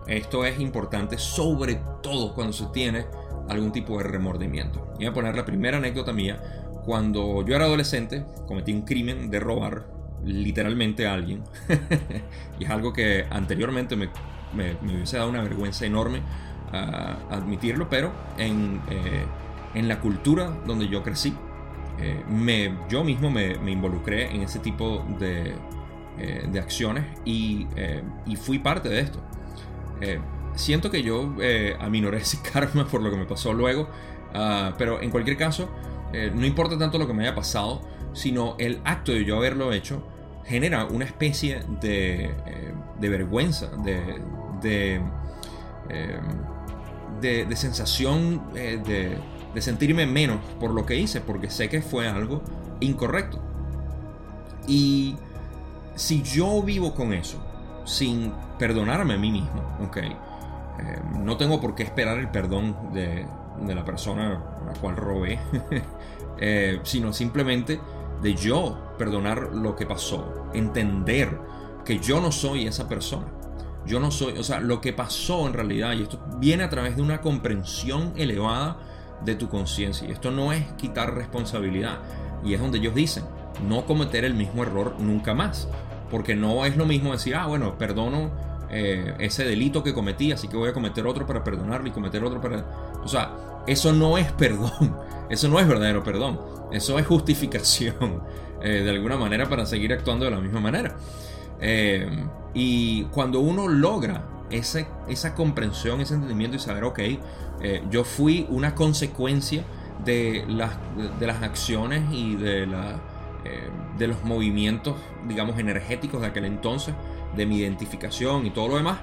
esto es importante sobre todo cuando se tiene algún tipo de remordimiento. Voy a poner la primera anécdota mía. Cuando yo era adolescente, cometí un crimen de robar literalmente a alguien. y es algo que anteriormente me, me, hubiese dado una vergüenza enorme a admitirlo, pero en, eh, en, la cultura donde yo crecí, eh, me, yo mismo me, involucré en ese tipo de, eh, de acciones y, y, fui parte de esto. siento que yo aminoré ese karma por lo que me pasó luego, ah, pero en cualquier caso, no importa tanto lo que me haya pasado, sino el acto de yo haberlo hecho genera una especie de, eh, vergüenza, de, de, eh, sensación eh, de, de sentirme menos por lo que hice, porque sé que fue algo incorrecto. Y si yo vivo con eso, sin perdonarme a mí mismo, ok, no tengo por qué esperar el perdón de, de la persona a la cual robé, sino simplemente de yo perdonar lo que pasó, entender que yo no soy esa persona. Yo no soy, o sea, lo que pasó en realidad, y esto viene a través de una comprensión elevada de tu conciencia. Y esto no es quitar responsabilidad. Y es donde ellos dicen, no cometer el mismo error nunca más. Porque no es lo mismo decir, ah, bueno, perdono eh, ese delito que cometí, así que voy a cometer otro para perdonarlo y cometer otro para... O sea, eso no es perdón. Eso no es verdadero perdón. Eso es justificación eh, de alguna manera para seguir actuando de la misma manera. Eh, y cuando uno logra ese, esa comprensión, ese entendimiento y saber, ok, eh, yo fui una consecuencia de las, de las acciones y de, la, de los movimientos, digamos, energéticos de aquel entonces, de mi identificación y todo lo demás.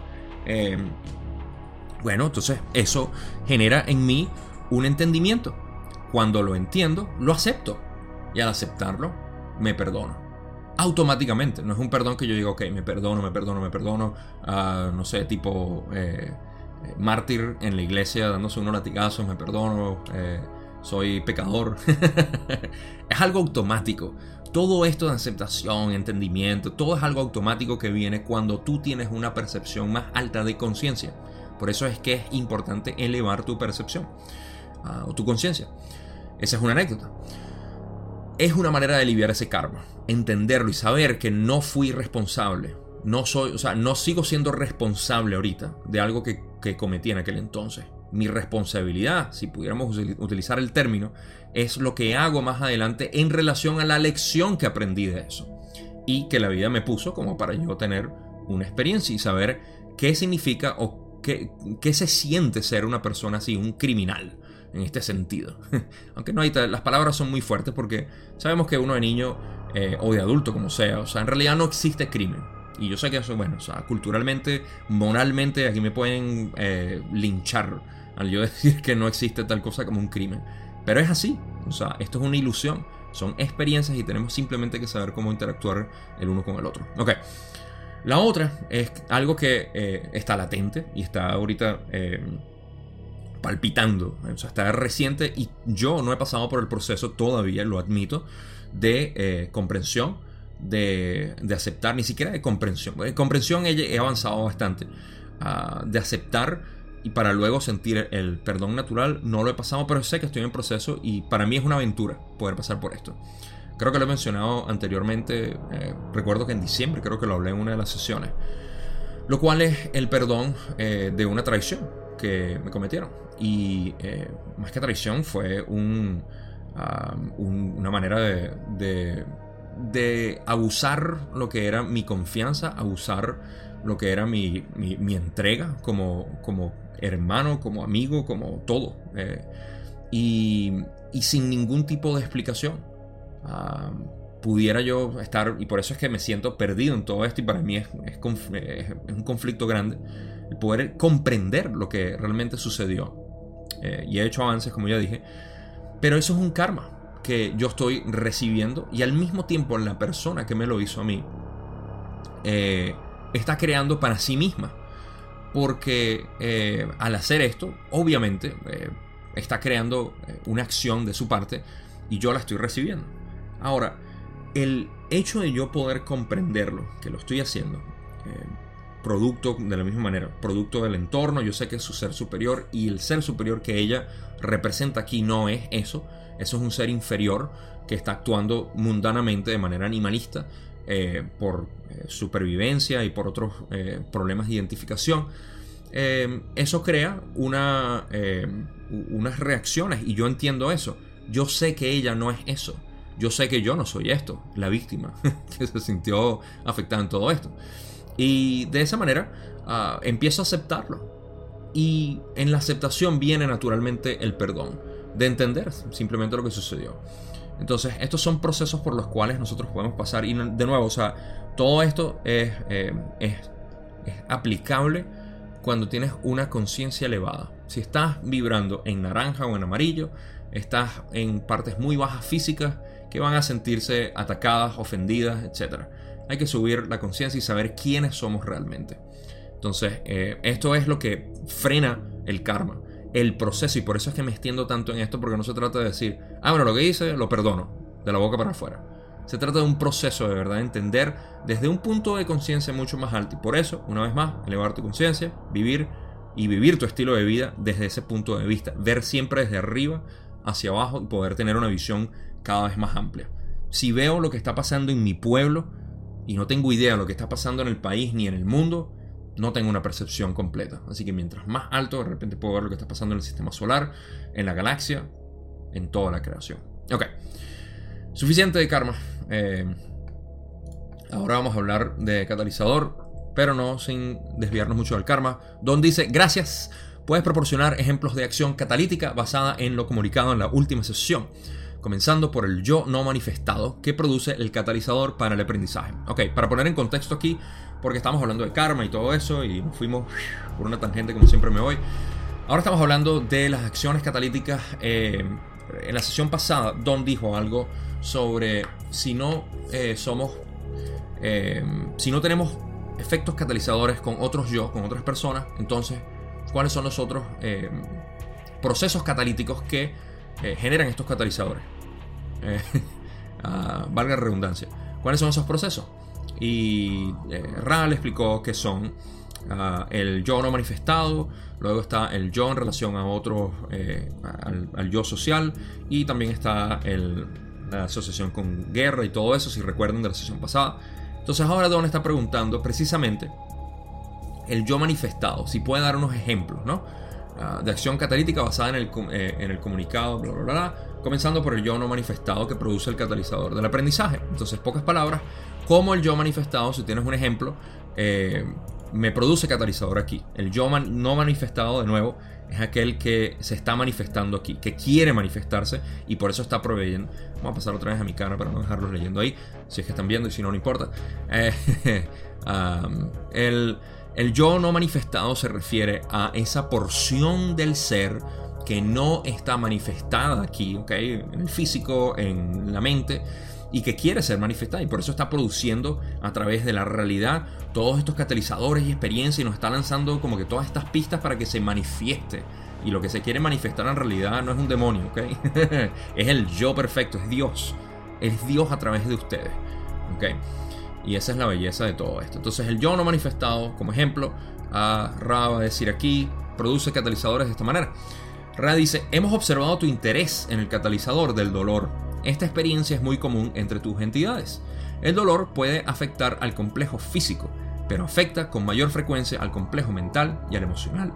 bueno, entonces eso genera en mí un entendimiento. Cuando lo entiendo, lo acepto. Y al aceptarlo, me perdono. Automáticamente. No es un perdón que yo diga, ok, me perdono, me perdono, me perdono. Ah, no sé, tipo eh, eh, mártir en la iglesia dándose unos latigazos, me perdono. Eh, soy pecador. es algo automático. Todo esto de aceptación, entendimiento, todo es algo automático que viene cuando tú tienes una percepción más alta de conciencia. Por eso es que es importante elevar tu percepción ah, o tu conciencia. Esa es una anécdota. Es una manera de aliviar ese karma, entenderlo y saber que no fui responsable. No soy, o sea, no sigo siendo responsable ahorita de algo que, que cometí en aquel entonces. Mi responsabilidad, si pudiéramos utilizar el término, es lo que hago más adelante en relación a la lección que aprendí de eso. Y que la vida me puso como para yo tener una experiencia y saber qué significa o qué, qué se siente ser una persona así, un criminal en este sentido. Aunque no hay las palabras son muy fuertes porque sabemos que uno de niño eh, o de adulto como sea, o sea, en realidad no existe crimen. Y yo sé que eso, bueno, o sea, culturalmente, moralmente, aquí me pueden eh, linchar al yo decir que no existe tal cosa como un crimen. Pero es así, o sea, esto es una ilusión, son experiencias y tenemos simplemente que saber cómo interactuar el uno con el otro. Ok. La otra es algo que eh, está latente y está ahorita palpitando. O sea, está reciente y yo no he pasado por el proceso todavía, lo admito, de eh, comprensión, de, aceptar, ni siquiera de comprensión. De comprensión he, avanzado bastante. Ah, de aceptar y para luego sentir el perdón natural, no lo he pasado, pero sé que estoy en proceso y para mí es una aventura poder pasar por esto. Creo que lo he mencionado anteriormente, eh, recuerdo que en diciembre creo que lo hablé en una de las sesiones, lo cual es el perdón eh, de una traición que me cometieron. Y eh, más que traición fue un, una manera de, abusar lo que era mi confianza, abusar lo que era mi, mi, entrega como, como hermano, como amigo, como todo. y, y sin ningún tipo de explicación pudiera yo estar, y por eso es que me siento perdido en todo esto, y para mí es, es, un conflicto grande, poder comprender lo que realmente sucedió. Eh, y he hecho avances, como ya dije, pero eso es un karma que yo estoy recibiendo, y al mismo tiempo la persona que me lo hizo a mí eh, está creando para sí misma. Porque eh, al hacer esto, obviamente, está creando una acción de su parte y yo la estoy recibiendo. Ahora, el hecho de yo poder comprenderlo, que lo estoy haciendo, producto de la misma manera, producto del entorno, yo sé que es su ser superior y el ser superior que ella representa aquí no es eso, eso es un ser inferior que está actuando mundanamente de manera animalista eh, por eh, supervivencia y por otros problemas de identificación. eso crea una, unas reacciones y yo entiendo eso. Yo sé que ella no es eso yo sé que yo no soy esto, la víctima, que se sintió afectada en todo esto. Y de esa manera ah, empiezo a aceptarlo. Y en la aceptación viene naturalmente el perdón, de entender simplemente lo que sucedió. Entonces, estos son procesos por los cuales nosotros podemos pasar. Y de nuevo, o sea, todo esto es, eh, es, es aplicable cuando tienes una conciencia elevada. Si estás vibrando en naranja o en amarillo, estás en partes muy bajas físicas, que van a sentirse atacadas, ofendidas, etc. Hay que subir la conciencia y saber quiénes somos realmente. Entonces, eh, esto es lo que frena el karma, el proceso, y por eso es que me extiendo tanto en esto, porque no se trata de decir, ah, bueno, lo que hice, lo perdono, de la boca para afuera. Se trata de un proceso de verdad, entender desde un punto de conciencia mucho más alto. Y por eso, una vez más, elevar tu conciencia, vivir y vivir tu estilo de vida desde ese punto de vista. Ver siempre desde arriba hacia abajo y poder tener una visión cada vez más amplia. Si veo lo que está pasando en mi pueblo y no tengo idea de lo que está pasando en el país ni en el mundo, no tengo una percepción completa. Así que mientras más alto, de repente puedo ver lo que está pasando en el sistema solar, en la galaxia, en toda la creación. Ok, suficiente de karma. Eh, ahora vamos a hablar de catalizador, pero no sin desviarnos mucho del karma. Don dice, gracias, puedes proporcionar ejemplos de acción catalítica basada en lo comunicado en la última sesión comenzando por el yo no manifestado que produce el catalizador para el aprendizaje. Ok, para poner en contexto aquí, porque estamos hablando de karma y todo eso, y nos fuimos por una tangente como siempre me voy. Ahora estamos hablando de las acciones catalíticas. Eh, en la sesión pasada, Don dijo algo sobre si no eh, somos, eh, si no tenemos efectos catalizadores con otros yo, con otras personas, entonces, ¿cuáles son los otros procesos catalíticos que generan estos catalizadores? Eh, ah, valga la redundancia. ¿Cuáles son esos procesos? Y eh, explicó que son ah, el yo no manifestado, luego está el yo en relación a otro, eh, al, yo social, y también está la asociación con guerra y todo eso, si recuerdan de la sesión pasada. Entonces ahora Don está preguntando precisamente el yo manifestado, si puede dar unos ejemplos, ¿no? Ah, de acción catalítica basada en el, en el comunicado, bla, bla, bla, comenzando por el yo no manifestado que produce el catalizador del aprendizaje. Entonces, pocas palabras, como el yo manifestado, si tienes un ejemplo, eh, me produce catalizador aquí. El yo no manifestado, de nuevo, es aquel que se está manifestando aquí, que quiere manifestarse y por eso está proveyendo. Vamos a pasar otra vez a mi cara para no dejarlos leyendo ahí, si es que están viendo y si no, no importa. Eh, el, el yo no manifestado se refiere a esa porción del ser que no está manifestada aquí, ¿ok? En el físico, en la mente, y que quiere ser manifestada y por eso está produciendo a través de la realidad todos estos catalizadores y experiencias y nos está lanzando como que todas estas pistas para que se manifieste. Y lo que se quiere manifestar en realidad no es un demonio, ¿ok? es el yo perfecto, es Dios. Es Dios a través de ustedes. ¿ok? Y esa es la belleza de todo esto. Entonces el yo no manifestado, como ejemplo, a Ra va a decir aquí, produce catalizadores de esta manera. Ra dice, hemos observado tu interés en el catalizador del dolor. Esta experiencia es muy común entre tus entidades. El dolor puede afectar al complejo físico, pero afecta con mayor frecuencia al complejo mental y al emocional.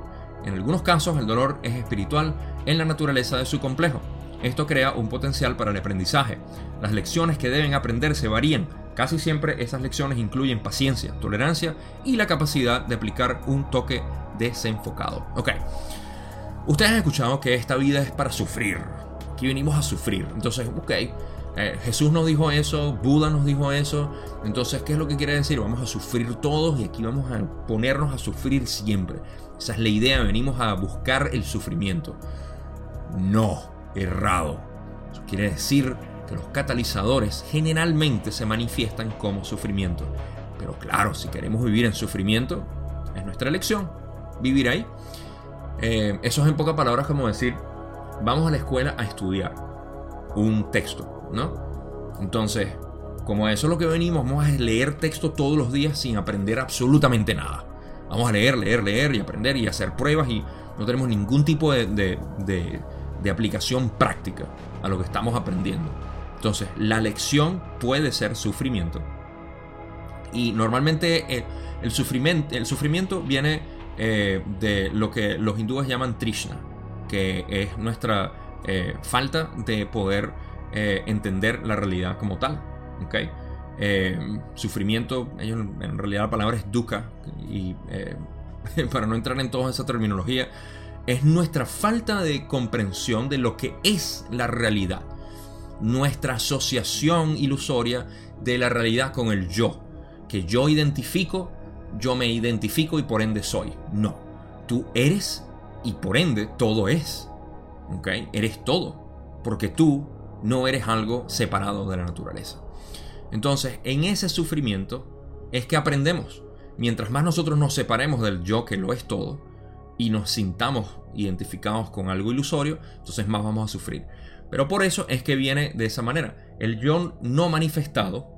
En algunos casos el dolor es espiritual en la naturaleza de su complejo. Esto crea un potencial para el aprendizaje. Las lecciones que deben aprenderse varían. Casi siempre esas lecciones incluyen paciencia, tolerancia y la capacidad de aplicar un toque desenfocado. Ok. Ustedes han escuchado que esta vida es para sufrir. Aquí venimos a sufrir. Entonces, ok. Eh, Jesús nos dijo eso, Buda nos dijo eso. Entonces, ¿qué es lo que quiere decir? Vamos a sufrir todos y aquí vamos a ponernos a sufrir siempre. Esa es la idea, venimos a buscar el sufrimiento. No, errado. Eso quiere decir que los catalizadores generalmente se manifiestan como sufrimiento. Pero claro, si queremos vivir en sufrimiento, es nuestra elección vivir ahí. Eh, eso es en pocas palabras como decir, vamos a la escuela a estudiar un texto, ¿no? Entonces, como eso es lo que venimos, vamos a leer texto todos los días sin aprender absolutamente nada. Vamos a leer, leer, leer y aprender y hacer pruebas y no tenemos ningún tipo de, aplicación práctica a lo que estamos aprendiendo. Entonces, la lección puede ser sufrimiento. Y normalmente el, sufrimiento, el sufrimiento viene eh, de lo que los hindúes llaman Trishna, que es nuestra eh, falta de poder eh, entender la realidad como tal. ¿okay? sufrimiento, en realidad la palabra es dukkha, y para no entrar en toda esa terminología, es nuestra falta de comprensión de lo que es la realidad, nuestra asociación ilusoria de la realidad con el yo, que yo identifico yo me identifico y por ende soy. No, tú eres y por ende todo es. ¿Ok? Eres todo. Porque tú no eres algo separado de la naturaleza. Entonces, en ese sufrimiento es que aprendemos. Mientras más nosotros nos separemos del yo que lo es todo y nos sintamos identificados con algo ilusorio, entonces más vamos a sufrir. Pero por eso es que viene de esa manera. El yo no manifestado.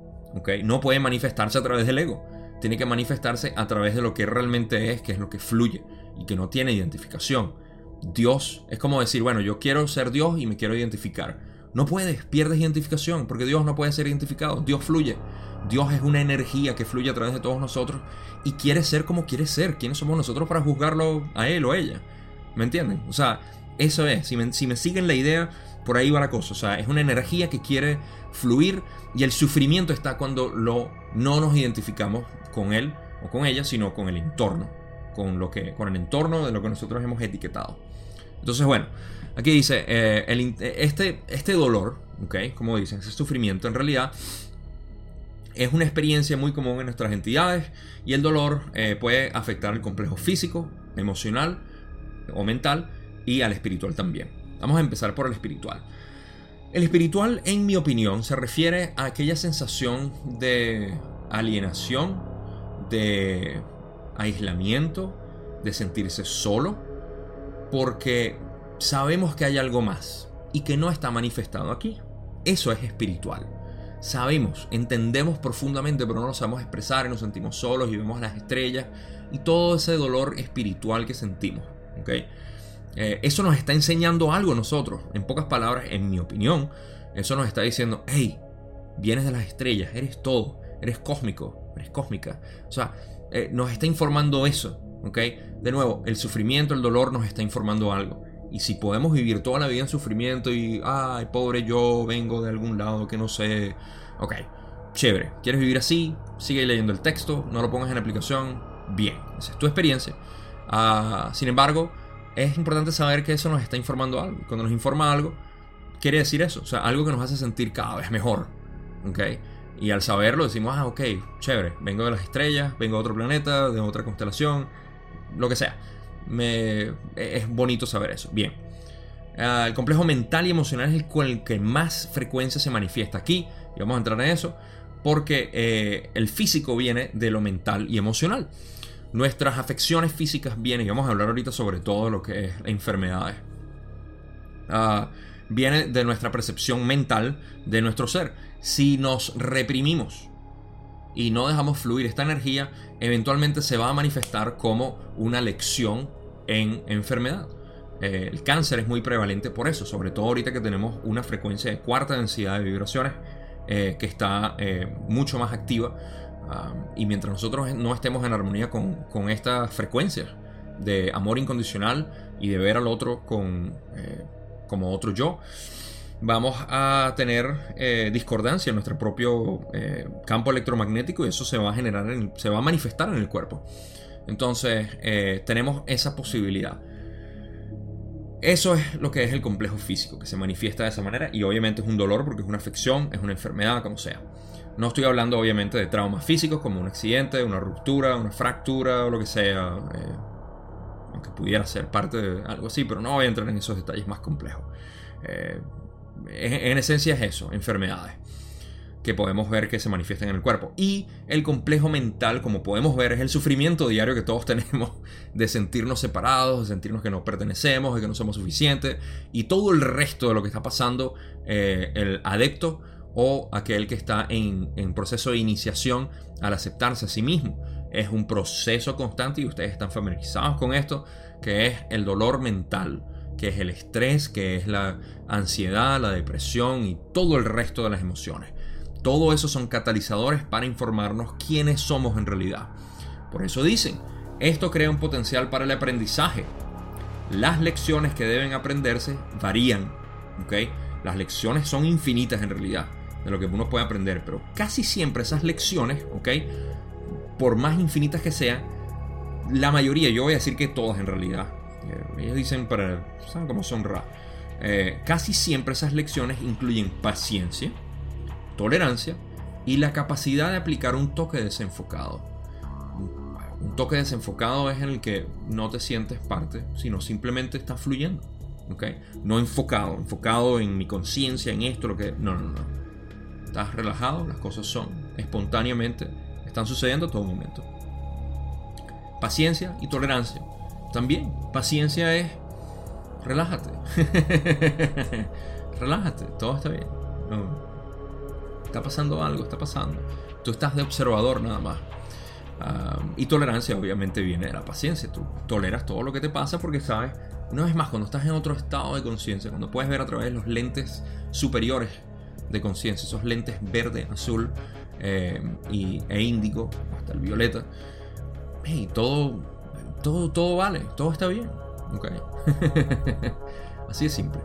No puede manifestarse a través del ego tiene que manifestarse a través de lo que realmente es, que es lo que fluye y que no tiene identificación. Dios es como decir, bueno, yo quiero ser Dios y me quiero identificar. No puedes, pierdes identificación, porque Dios no puede ser identificado, Dios fluye. Dios es una energía que fluye a través de todos nosotros y quiere ser como quiere ser. ¿Quiénes somos nosotros para juzgarlo a él o ella? ¿Me entienden? O sea, eso es, si me siguen la idea, por ahí va la cosa. O sea, es una energía que quiere fluir y el sufrimiento está cuando lo, no nos identificamos con él o con ella, sino con el entorno, con, lo que, con el entorno de lo que nosotros hemos etiquetado. Entonces, bueno, aquí dice, eh, este, este dolor, ¿ok? Como dicen, ese sufrimiento en realidad es una experiencia muy común en nuestras entidades y el dolor eh, puede afectar al complejo físico, emocional o mental y al espiritual también. Vamos a empezar por el espiritual. El espiritual, en mi opinión, se refiere a aquella sensación de alienación de aislamiento, de sentirse solo, porque sabemos que hay algo más y que no está manifestado aquí. Eso es espiritual. Sabemos, entendemos profundamente, pero no lo sabemos expresar y nos sentimos solos y vemos las estrellas y todo ese dolor espiritual que sentimos. ¿okay? Eh, eso nos está enseñando algo a nosotros. En pocas palabras, en mi opinión, eso nos está diciendo, hey, vienes de las estrellas, eres todo, eres cósmico, es cósmica. O sea, eh, nos está informando eso. ¿ok? De nuevo, el sufrimiento, el dolor nos está informando algo. Y si podemos vivir toda la vida en sufrimiento y, ay, pobre yo, vengo de algún lado que no sé. Ok, chévere. ¿Quieres vivir así? Sigue leyendo el texto, no lo pongas en aplicación. Bien, esa es tu experiencia. Ah, sin embargo, es importante saber que eso nos está informando algo. Cuando nos informa algo, quiere decir eso. O sea, algo que nos hace sentir cada vez mejor. ¿Ok? Y al saberlo decimos, ah, ok, chévere, vengo de las estrellas, vengo de otro planeta, de otra constelación, lo que sea. Me, es bonito saber eso. Bien. Ah, el complejo mental y emocional es el que más frecuencia se manifiesta aquí. Y vamos a entrar en eso. Porque eh, el físico viene de lo mental y emocional. Nuestras afecciones físicas vienen, y vamos a hablar ahorita sobre todo lo que es enfermedades. Uh, viene de nuestra percepción mental de nuestro ser. Si nos reprimimos y no dejamos fluir esta energía, eventualmente se va a manifestar como una lección en enfermedad. Eh, el cáncer es muy prevalente por eso, sobre todo ahorita que tenemos una frecuencia de cuarta densidad de vibraciones eh, que está eh, mucho más activa. Y mientras nosotros no estemos en armonía con, con estas frecuencias de amor incondicional y de ver al otro con, como otro yo, vamos a tener discordancia en nuestro propio campo electromagnético y eso se va a generar, se va a manifestar en el cuerpo. Entonces, tenemos esa posibilidad. Eso es lo que es el complejo físico, que se manifiesta de esa manera y obviamente es un dolor porque es una afección, es una enfermedad, como sea. No estoy hablando obviamente de traumas físicos como un accidente, una ruptura, una fractura o lo que sea, eh, aunque pudiera ser parte de algo así, pero no voy a entrar en esos detalles más complejos. Eh, en esencia es eso, enfermedades que podemos ver que se manifiestan en el cuerpo. Y el complejo mental, como podemos ver, es el sufrimiento diario que todos tenemos de sentirnos separados, de sentirnos que no pertenecemos, de que no somos suficientes, y todo el resto de lo que está pasando, eh, el adepto o aquel que está en, proceso de iniciación al aceptarse a sí mismo. Es un proceso constante y ustedes están familiarizados con esto, que es el dolor mental que es el estrés, que es la ansiedad, la depresión y todo el resto de las emociones. Todo eso son catalizadores para informarnos quiénes somos en realidad. Por eso dicen, esto crea un potencial para el aprendizaje. Las lecciones que deben aprenderse varían. Las lecciones son infinitas en realidad de lo que uno puede aprender, pero casi siempre esas lecciones, por más infinitas que sean, la mayoría, yo voy a decir que todas en realidad, eh, ellos dicen para, ¿saben cómo son ra? Eh, casi siempre esas lecciones incluyen paciencia, tolerancia y la capacidad de aplicar un toque desenfocado. Un toque desenfocado es en el que no te sientes parte, sino simplemente estás fluyendo. ¿okay? No enfocado, enfocado en mi conciencia, en esto, lo que... No, no, no. Estás relajado, las cosas son espontáneamente, están sucediendo a todo momento. Paciencia y tolerancia. También, paciencia es relájate. relájate, todo está bien. No, está pasando algo, está pasando. Tú estás de observador nada más. Ah, y tolerancia obviamente viene de la paciencia. Tú toleras todo lo que te pasa porque sabes, no es más, cuando estás en otro estado de conciencia, cuando puedes ver a través de los lentes superiores de conciencia, esos lentes verde, azul eh, y, e índigo, hasta el violeta, y todo, todo, todo vale, todo está bien. Así de simple.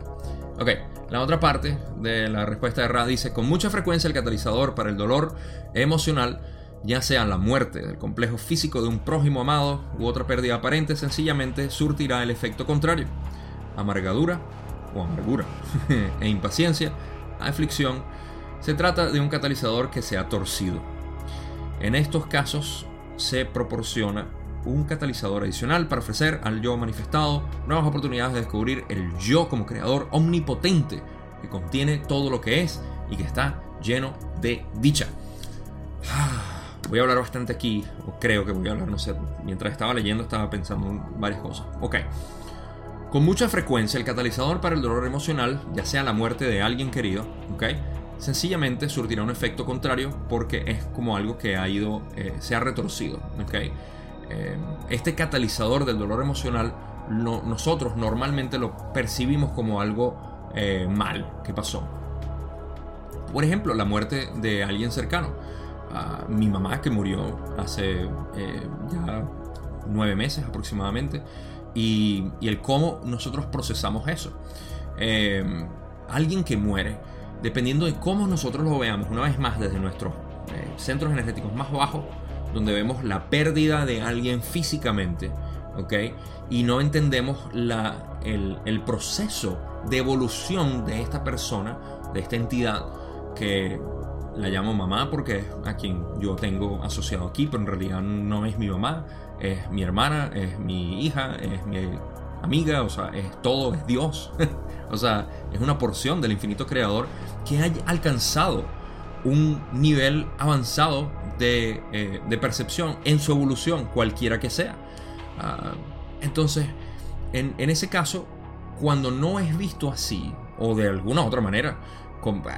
Ok, la otra parte de la respuesta de Ra dice, con mucha frecuencia el catalizador para el dolor emocional, ya sea la muerte del complejo físico de un prójimo amado u otra pérdida aparente, sencillamente surtirá el efecto contrario. Amargadura o amargura e impaciencia, aflicción, se trata de un catalizador que se ha torcido. En estos casos se proporciona un catalizador adicional para ofrecer al yo manifestado nuevas oportunidades de descubrir el yo como creador omnipotente que contiene todo lo que es y que está lleno de dicha. Voy a hablar bastante aquí, o creo que voy a hablar, no sé, mientras estaba leyendo estaba pensando en varias cosas. Ok. Con mucha frecuencia el catalizador para el dolor emocional, ya sea la muerte de alguien querido, sencillamente surtirá un efecto contrario porque es como algo que ha ido, eh, se ha retorcido. Eh, este catalizador del dolor emocional nosotros normalmente lo percibimos como algo eh, mal que pasó. Por ejemplo, la muerte de alguien cercano. mi mamá que murió hace ya nueve meses aproximadamente. Y, el cómo nosotros procesamos eso. alguien que muere, dependiendo de cómo nosotros lo veamos, una vez más desde nuestros centros energéticos más bajos, donde vemos la pérdida de alguien físicamente, ¿ok? Y no entendemos la, el, proceso de evolución de esta persona, de esta entidad, que la llamo mamá porque es a quien yo tengo asociado aquí, pero en realidad no es mi mamá, es mi hermana, es mi hija, es mi amiga, o sea, es todo, es Dios. o sea, es una porción del infinito creador que ha alcanzado un nivel avanzado eh, de, percepción en su evolución, cualquiera que sea. Ah, entonces, en, ese caso, cuando no es visto así, o de alguna otra manera,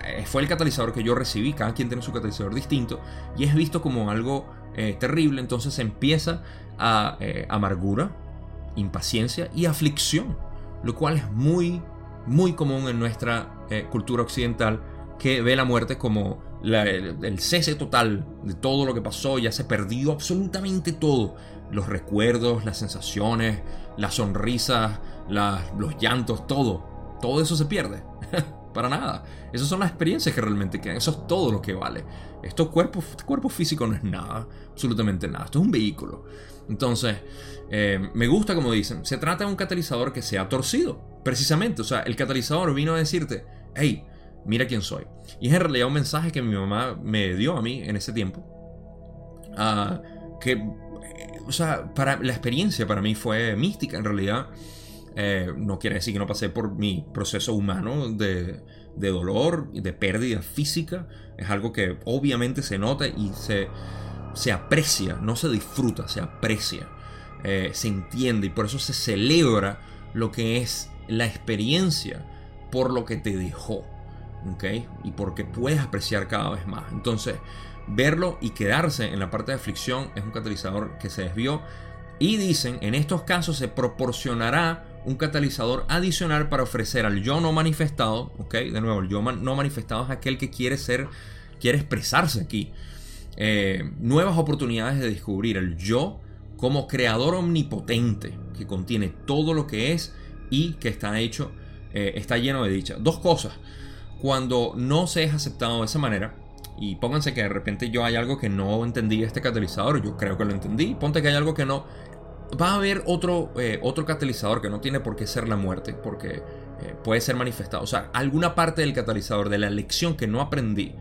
eh, fue el catalizador que yo recibí, cada quien tiene su catalizador distinto, y es visto como algo eh, terrible, entonces empieza a eh, amargura, impaciencia y aflicción, lo cual es muy, muy común en nuestra cultura occidental, que ve la muerte como el, cese total de todo lo que pasó, ya se perdió absolutamente todo, los recuerdos, las sensaciones, las sonrisas, los llantos, todo, todo eso se pierde. Para nada. Esas son las experiencias que realmente quedan. Eso es todo lo que vale. Esto cuerpo, este cuerpo físico no es nada. Absolutamente nada. Esto es un vehículo. Entonces, eh, me gusta como dicen. Se trata de un catalizador que se ha torcido. Precisamente. O sea, el catalizador vino a decirte, hey, mira quién soy. Y es en realidad un mensaje que mi mamá me dio a mí en ese tiempo. Ah, que, o sea, para, la experiencia para mí fue mística en realidad. Eh, no quiere decir que no pasé por mi proceso humano de, de dolor, de pérdida física. Es algo que obviamente se nota y se, se aprecia, no se disfruta, se aprecia, eh, se entiende y por eso se celebra lo que es la experiencia por lo que te dejó. Y porque puedes apreciar cada vez más. Entonces, verlo y quedarse en la parte de aflicción es un catalizador que se desvió. Y dicen, en estos casos se proporcionará un catalizador adicional para ofrecer al yo no manifestado. De nuevo, el yo no manifestado es aquel que quiere ser, quiere expresarse aquí. Eh, nuevas oportunidades de descubrir el yo como creador omnipotente que contiene todo lo que es y que está hecho, eh, está lleno de dicha. Dos cosas. Cuando no se es aceptado de esa manera, y pónganse que de repente yo hay algo que no entendí este catalizador, yo creo que lo entendí, ponte que hay algo que no, va a haber otro, eh, otro catalizador que no tiene por qué ser la muerte, porque puede ser manifestado. O sea, alguna parte del catalizador de la lección que no aprendí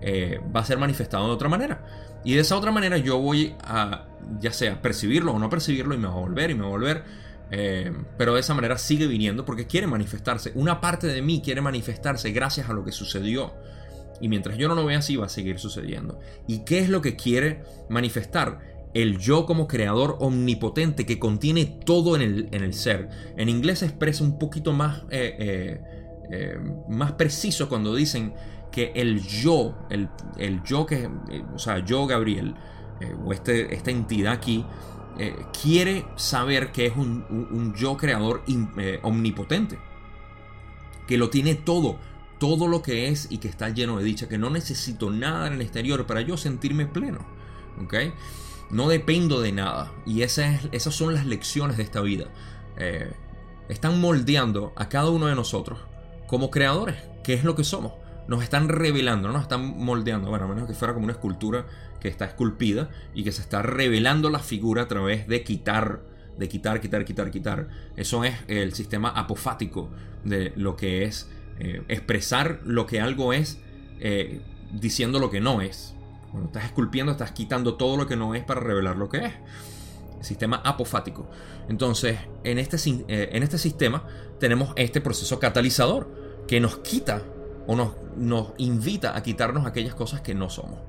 eh, va a ser manifestado de otra manera. Y de esa otra manera yo voy a, ya sea, percibirlo o no percibirlo y me va a volver y me va a volver. pero de esa manera sigue viniendo porque quiere manifestarse. Una parte de mí quiere manifestarse gracias a lo que sucedió. Y mientras yo no lo vea así, va a seguir sucediendo. ¿Y qué es lo que quiere manifestar? el yo como creador omnipotente que contiene todo en el, en el ser. En inglés se expresa un poquito más, eh, eh, eh, más preciso cuando dicen que el yo, el, yo que, o sea, yo Gabriel, o este, esta entidad aquí, quiere saber que es un, yo creador omnipotente, que lo tiene todo, todo lo que es y que está lleno de dicha, que no necesito nada en el exterior para yo sentirme pleno. ¿ok?, no dependo de nada. Y esas, esas son las lecciones de esta vida. Eh, están moldeando a cada uno de nosotros como creadores, que es lo que somos. Nos están revelando, nos están moldeando. Bueno, a menos que fuera como una escultura que está esculpida y que se está revelando la figura a través de quitar, de quitar, quitar, quitar, quitar. Eso es el sistema apofático de lo que es eh, expresar lo que algo es eh, diciendo lo que no es. Cuando estás esculpiendo, estás quitando todo lo que no es para revelar lo que es. sistema apofático. Entonces, en este, eh, en este sistema tenemos este proceso catalizador que nos quita o nos, invita a quitarnos aquellas cosas que no somos.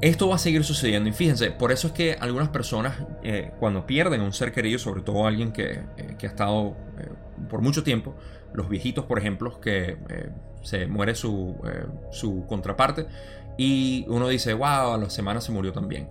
Esto va a seguir sucediendo y fíjense, por eso es que algunas personas eh, cuando pierden a un ser querido, sobre todo alguien que, eh, que ha estado por mucho tiempo, los viejitos por ejemplo, que se muere su, su contraparte, y uno dice, wow, a la semana se murió también.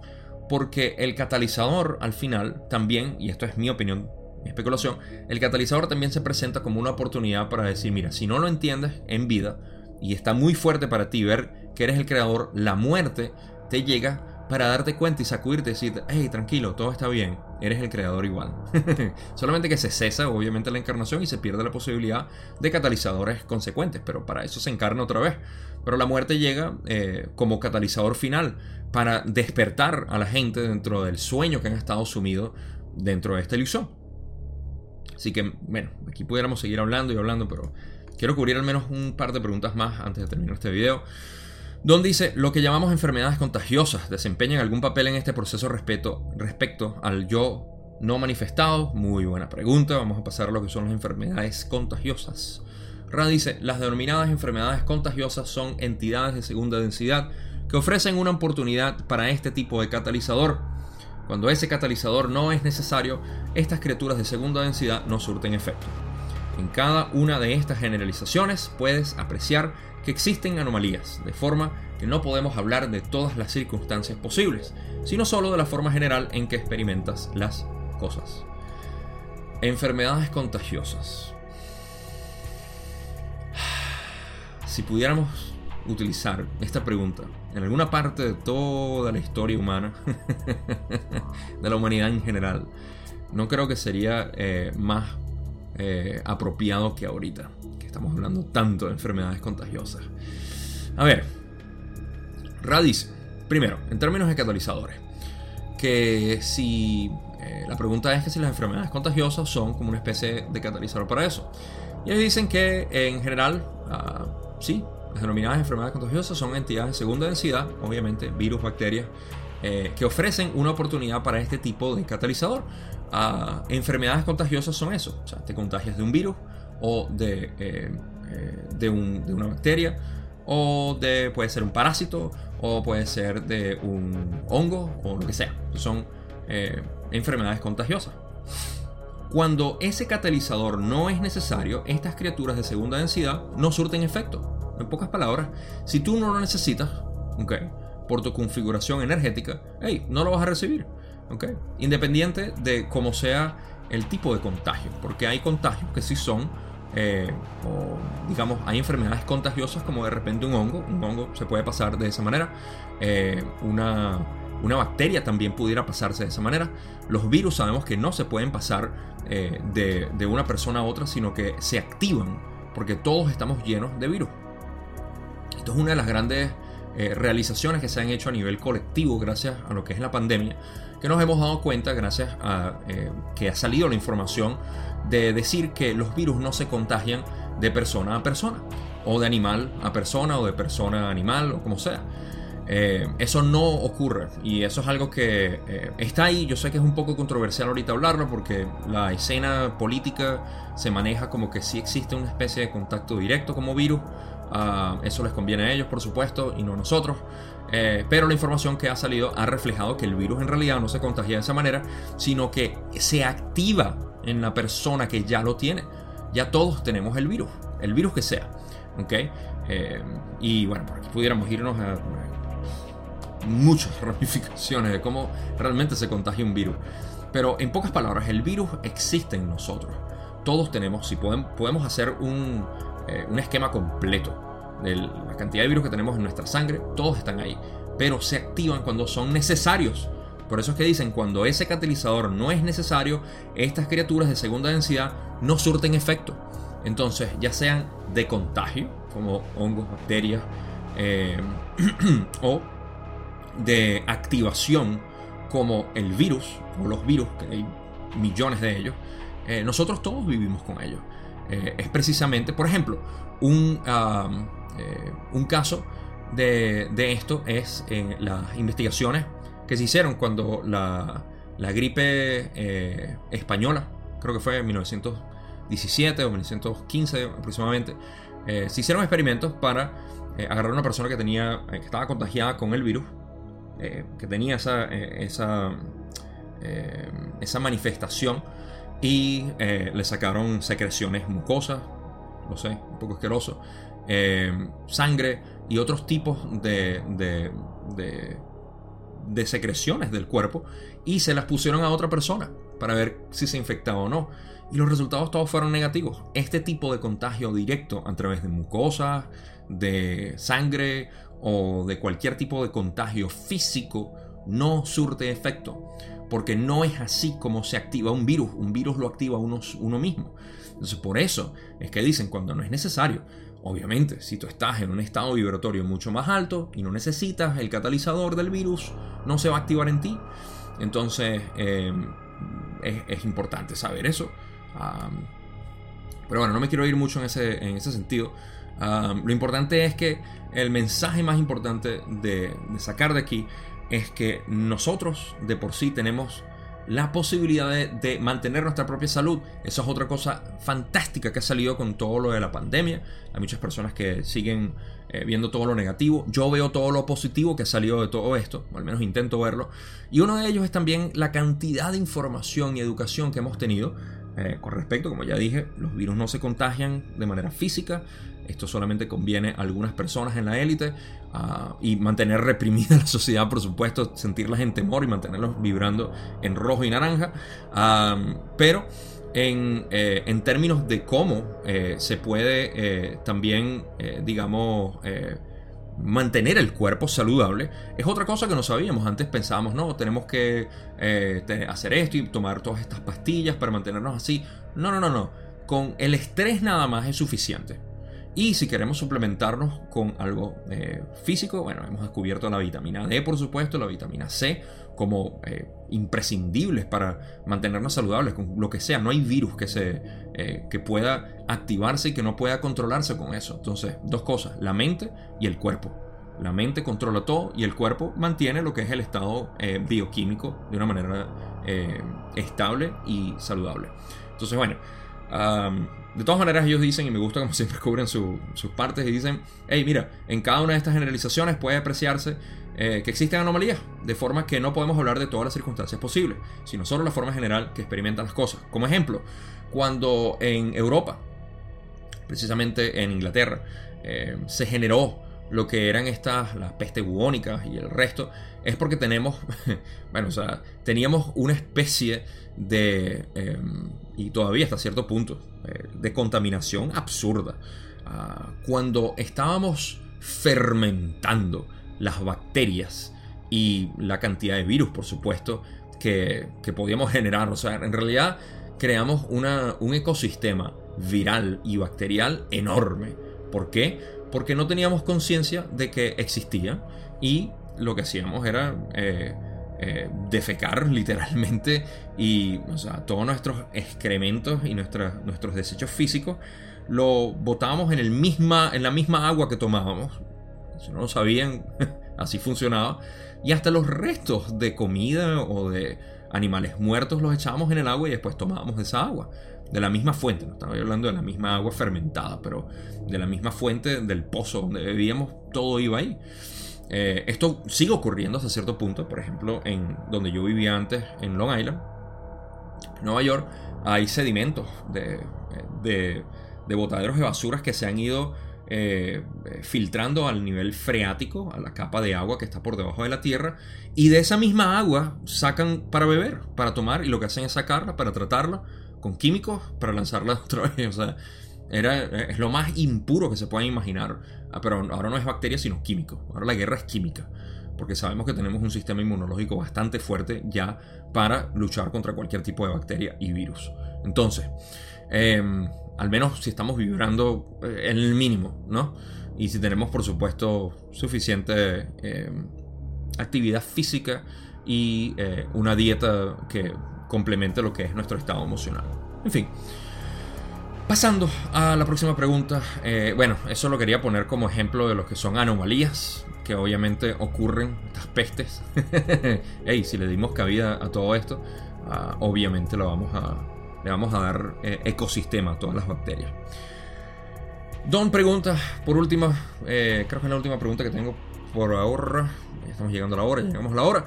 Porque el catalizador al final también, y esto es mi opinión, especulación, el catalizador también se presenta como una oportunidad para decir, mira, si no lo entiendes en vida y está muy fuerte para ti ver que eres el creador, la muerte te llega para darte cuenta y sacudirte y decir, hey, tranquilo, todo está bien, eres el creador igual. Solamente que se cesa obviamente la encarnación y se pierde la posibilidad de catalizadores consecuentes, pero para eso se encarna otra vez. Pero la muerte llega eh, como catalizador final para despertar a la gente dentro del sueño que han estado sumidos dentro de esta ilusión. Así que, bueno, aquí pudiéramos seguir hablando y hablando, pero quiero cubrir al menos un par de preguntas más antes de terminar este video. Don dice, lo que llamamos enfermedades contagiosas desempeñan algún papel en este proceso respecto, respecto al yo no manifestado. Muy buena pregunta, vamos a pasar a lo que son las enfermedades contagiosas. Ra dice, las denominadas enfermedades contagiosas son entidades de segunda densidad que ofrecen una oportunidad para este tipo de catalizador. Cuando ese catalizador no es necesario, estas criaturas de segunda densidad no surten efecto. En cada una de estas generalizaciones puedes apreciar que existen anomalías, de forma que no podemos hablar de todas las circunstancias posibles, sino solo de la forma general en que experimentas las cosas. Enfermedades contagiosas. Si pudiéramos utilizar esta pregunta en alguna parte de toda la historia humana, de la humanidad en general, no creo que sería eh, más eh, apropiado que ahorita, que estamos hablando tanto de enfermedades contagiosas. A ver, Radice, primero, en términos de catalizadores, que si eh, la pregunta es que si las enfermedades contagiosas son como una especie de catalizador para eso. Y ellos dicen que en general, uh, sí, las denominadas enfermedades contagiosas son entidades de segunda densidad, obviamente virus, bacterias, eh, que ofrecen una oportunidad para este tipo de catalizador. Uh, enfermedades contagiosas son eso, o sea, te contagias de un virus o de, eh, un, de una bacteria o de, puede ser un parásito o puede ser de un hongo o lo que sea. Son eh, enfermedades contagiosas. Cuando ese catalizador no es necesario, estas criaturas de segunda densidad no surten efecto. En pocas palabras, si tú no lo necesitas, okay, por tu configuración energética, hey, no lo vas a recibir. Okay, independiente de cómo sea el tipo de contagio, porque hay contagios que sí son, eh, o digamos, hay enfermedades contagiosas como de repente un hongo, un hongo se puede pasar de esa manera, eh, una una bacteria también pudiera pasarse de esa manera. Los virus sabemos que no se pueden pasar eh, de, una persona a otra, sino que se activan porque todos estamos llenos de virus. Esto es una de las grandes eh, realizaciones que se han hecho a nivel colectivo gracias a lo que es la pandemia, que nos hemos dado cuenta gracias a eh, que ha salido la información de decir que los virus no se contagian de persona a persona, o de animal a persona, o de persona a animal, o como sea. Eh, eso no ocurre y eso es algo que está ahí. Yo sé que es un poco controversial ahorita hablarlo porque la escena política se maneja como que sí existe una especie de contacto directo como virus. Ah, eso les conviene a ellos, por supuesto, y no a nosotros. Eh, pero la información que ha salido ha reflejado que el virus en realidad no se contagia de esa manera, sino que se activa en la persona que ya lo tiene. Ya todos tenemos el virus, el virus que sea. ¿ok? y bueno, por aquí pudiéramos irnos a muchas ramificaciones de cómo realmente se contagia un virus. Pero en pocas palabras, el virus existe en nosotros. Todos tenemos, si podemos hacer un, eh, un esquema completo de la cantidad de virus que tenemos en nuestra sangre, todos están ahí. Pero se activan cuando son necesarios. Por eso es que dicen, cuando ese catalizador no es necesario, estas criaturas de segunda densidad no surten efecto. Entonces, ya sean de contagio, como hongos, bacterias, eh, o de activación como el virus o los virus, que hay millones de ellos, eh, nosotros todos vivimos con ellos. Eh, es precisamente, por ejemplo, un, eh, un caso de, esto es en las investigaciones que se hicieron cuando la, la gripe española, creo que fue en 1917 o 1915 aproximadamente, se hicieron experimentos para agarrar a una persona que, tenía, que estaba contagiada con el virus eh, que tenía esa, eh, esa, eh, esa manifestación y le sacaron secreciones mucosas, no sé, un poco asqueroso, sangre y otros tipos de, de, de, de secreciones del cuerpo y se las pusieron a otra persona para ver si se infectaba o no. Y los resultados todos fueron negativos. Este tipo de contagio directo a través de mucosas, de sangre o de cualquier tipo de contagio físico no surte efecto, porque no es así como se activa un virus, un virus lo activa uno, mismo. Entonces por eso es que dicen cuando no es necesario, obviamente si tú estás en un estado vibratorio mucho más alto y no necesitas el catalizador del virus, no se va a activar en ti. Entonces em, es, importante saber eso. pero bueno, no me quiero ir mucho en ese, en ese sentido lo importante es que el mensaje más importante de, sacar de aquí es que nosotros de por sí tenemos la posibilidad de, mantener nuestra propia salud. Eso es otra cosa fantástica que ha salido con todo lo de la pandemia. Hay muchas personas que siguen eh, viendo todo lo negativo. Yo veo todo lo positivo que ha salido de todo esto, o al menos intento verlo. Y uno de ellos es también la cantidad de información y educación que hemos tenido eh, con respecto, como ya dije, los virus no se contagian de manera física. Esto solamente conviene a algunas personas en la élite ah, y mantener reprimida la sociedad, por supuesto, sentirlas en temor y mantenerlos vibrando en rojo y naranja. pero en, eh, en, términos de cómo eh, se puede también, digamos, mantener el cuerpo saludable es otra cosa que no sabíamos. Antes pensábamos, no, tenemos que eh, hacer esto y tomar todas estas pastillas para mantenernos así. No, no, no, no. Con el estrés nada más es suficiente. Y si queremos suplementarnos con algo eh, físico, bueno, hemos descubierto la vitamina D, por supuesto, la vitamina C, como eh, imprescindibles para mantenernos saludables, con lo que sea. No hay virus que, se, eh, que pueda activarse y que no pueda controlarse con eso. Entonces, dos cosas, la mente y el cuerpo. La mente controla todo y el cuerpo mantiene lo que es el estado bioquímico de una manera estable y saludable. Entonces, bueno, de todas maneras, ellos dicen, y me gusta como siempre cubren sus partes, y dicen, hey, mira, en cada una de estas generalizaciones puede apreciarse eh, que existen anomalías, de forma que no podemos hablar de todas las circunstancias posibles, sino solo la forma general que experimentan las cosas. Como ejemplo, cuando en Europa, precisamente en Inglaterra, eh, se generó lo que eran estas, las peste bubónicas y el resto, es porque tenemos, bueno, o sea, teníamos una especie de, em, y todavía hasta cierto punto, eh, de contaminación absurda. Ah, cuando estábamos fermentando las bacterias y la cantidad de virus, por supuesto, que, que podíamos generar, o sea, en realidad creamos una, un ecosistema viral y bacterial enorme. ¿Por qué? Porque no teníamos conciencia de que existía y lo que hacíamos era eh, eh, defecar literalmente y o sea, todos nuestros excrementos y nuestros desechos físicos lo botábamos en, el misma, en la misma agua que tomábamos. Si no lo sabían, así funcionaba. Y hasta los restos de comida o de animales muertos los echábamos en el agua y después tomábamos esa agua. De la misma fuente, no estaba hablando de la misma agua fermentada, pero de la misma fuente del pozo donde bebíamos, todo iba ahí. Eh, esto sigue ocurriendo hasta cierto punto. Por ejemplo, en donde yo vivía antes, en Long Island, Nueva York, hay sedimentos de, de, botaderos de basuras que se han ido eh, filtrando al nivel freático, a la capa de agua que está por debajo de la tierra, y de esa misma agua sacan para beber, para tomar, y lo que hacen es sacarla para tratarla con químicos para lanzarla otra vez. O sea, era, es lo más impuro que se pueden imaginar. Ah, pero ahora no es bacteria, sino químico. Ahora la guerra es química. Porque sabemos que tenemos un sistema inmunológico bastante fuerte ya para luchar contra cualquier tipo de bacteria y virus. Entonces, em, al menos si estamos vibrando eh, en el mínimo, ¿no? Y si tenemos, por supuesto, suficiente em, actividad física y eh, una dieta que complemente lo que es nuestro estado emocional. En fin. Pasando a la próxima pregunta, eh, bueno, eso lo quería poner como ejemplo de lo que son anomalías, que obviamente ocurren, estas pestes. Ey, si le dimos cabida a todo esto, ah, obviamente lo vamos a, le vamos a dar eh, ecosistema a todas las bacterias. Don pregunta, por última, eh, creo que es la última pregunta que tengo por ahora. Estamos llegando a la hora, llegamos a la hora.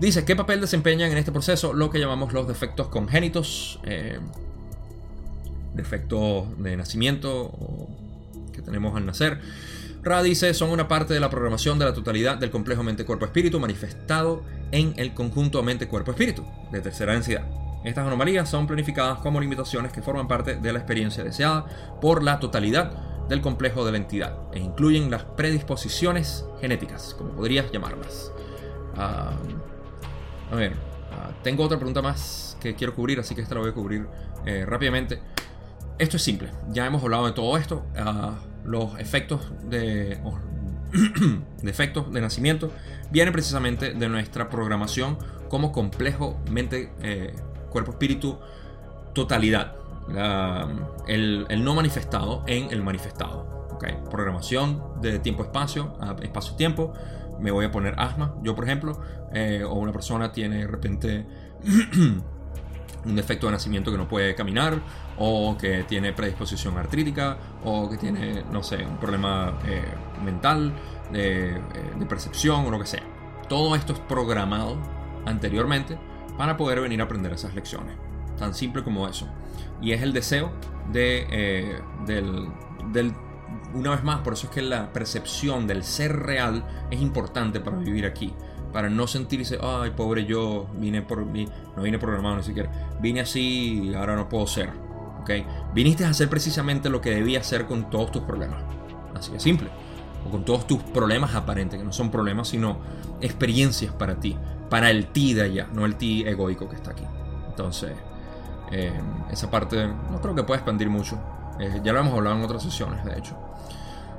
Dice, ¿qué papel desempeñan en este proceso lo que llamamos los defectos congénitos? defectos de nacimiento que tenemos al nacer. Ra dice, son una parte de la programación de la totalidad del complejo mente-cuerpo-espíritu manifestado en el conjunto mente-cuerpo-espíritu de tercera densidad. Estas anomalías son planificadas como limitaciones que forman parte de la experiencia deseada por la totalidad del complejo de la entidad e incluyen las predisposiciones genéticas, como podrías llamarlas. Ah, a ver, ah, tengo otra pregunta más que quiero cubrir, así que esta la voy a cubrir eh, rápidamente. Esto es simple, ya hemos hablado de todo esto. Ah, los efectos de, de nacimiento vienen precisamente de nuestra programación como complejo mente, eh, cuerpo, espíritu, totalidad. el, no manifestado en el manifestado. Programación de tiempo-espacio, espacio-tiempo. Me voy a poner asma, yo por ejemplo, eh, o una persona tiene de repente un defecto de nacimiento que no puede caminar, o que tiene predisposición artrítica, o que tiene, no sé, un problema eh, mental, eh, de, percepción o lo que sea. Todo esto es programado anteriormente para poder venir a aprender esas lecciones. tan simple como eso. Y es el deseo de, del, una vez más, por eso es que la percepción del ser real es importante para vivir aquí. Para no sentirse, ay, pobre yo, vine por mí, no vine programado ni siquiera, vine así y ahora no puedo ser. ¿okay? Viniste a hacer precisamente lo que debías hacer con todos tus problemas. Así de simple. O con todos tus problemas aparentes, que no son problemas, sino experiencias para ti. Para el ti de allá, no el ti egoico que está aquí. Entonces, eh, esa parte no creo que pueda expandir mucho. Eh, ya lo hemos hablado en otras sesiones, de hecho.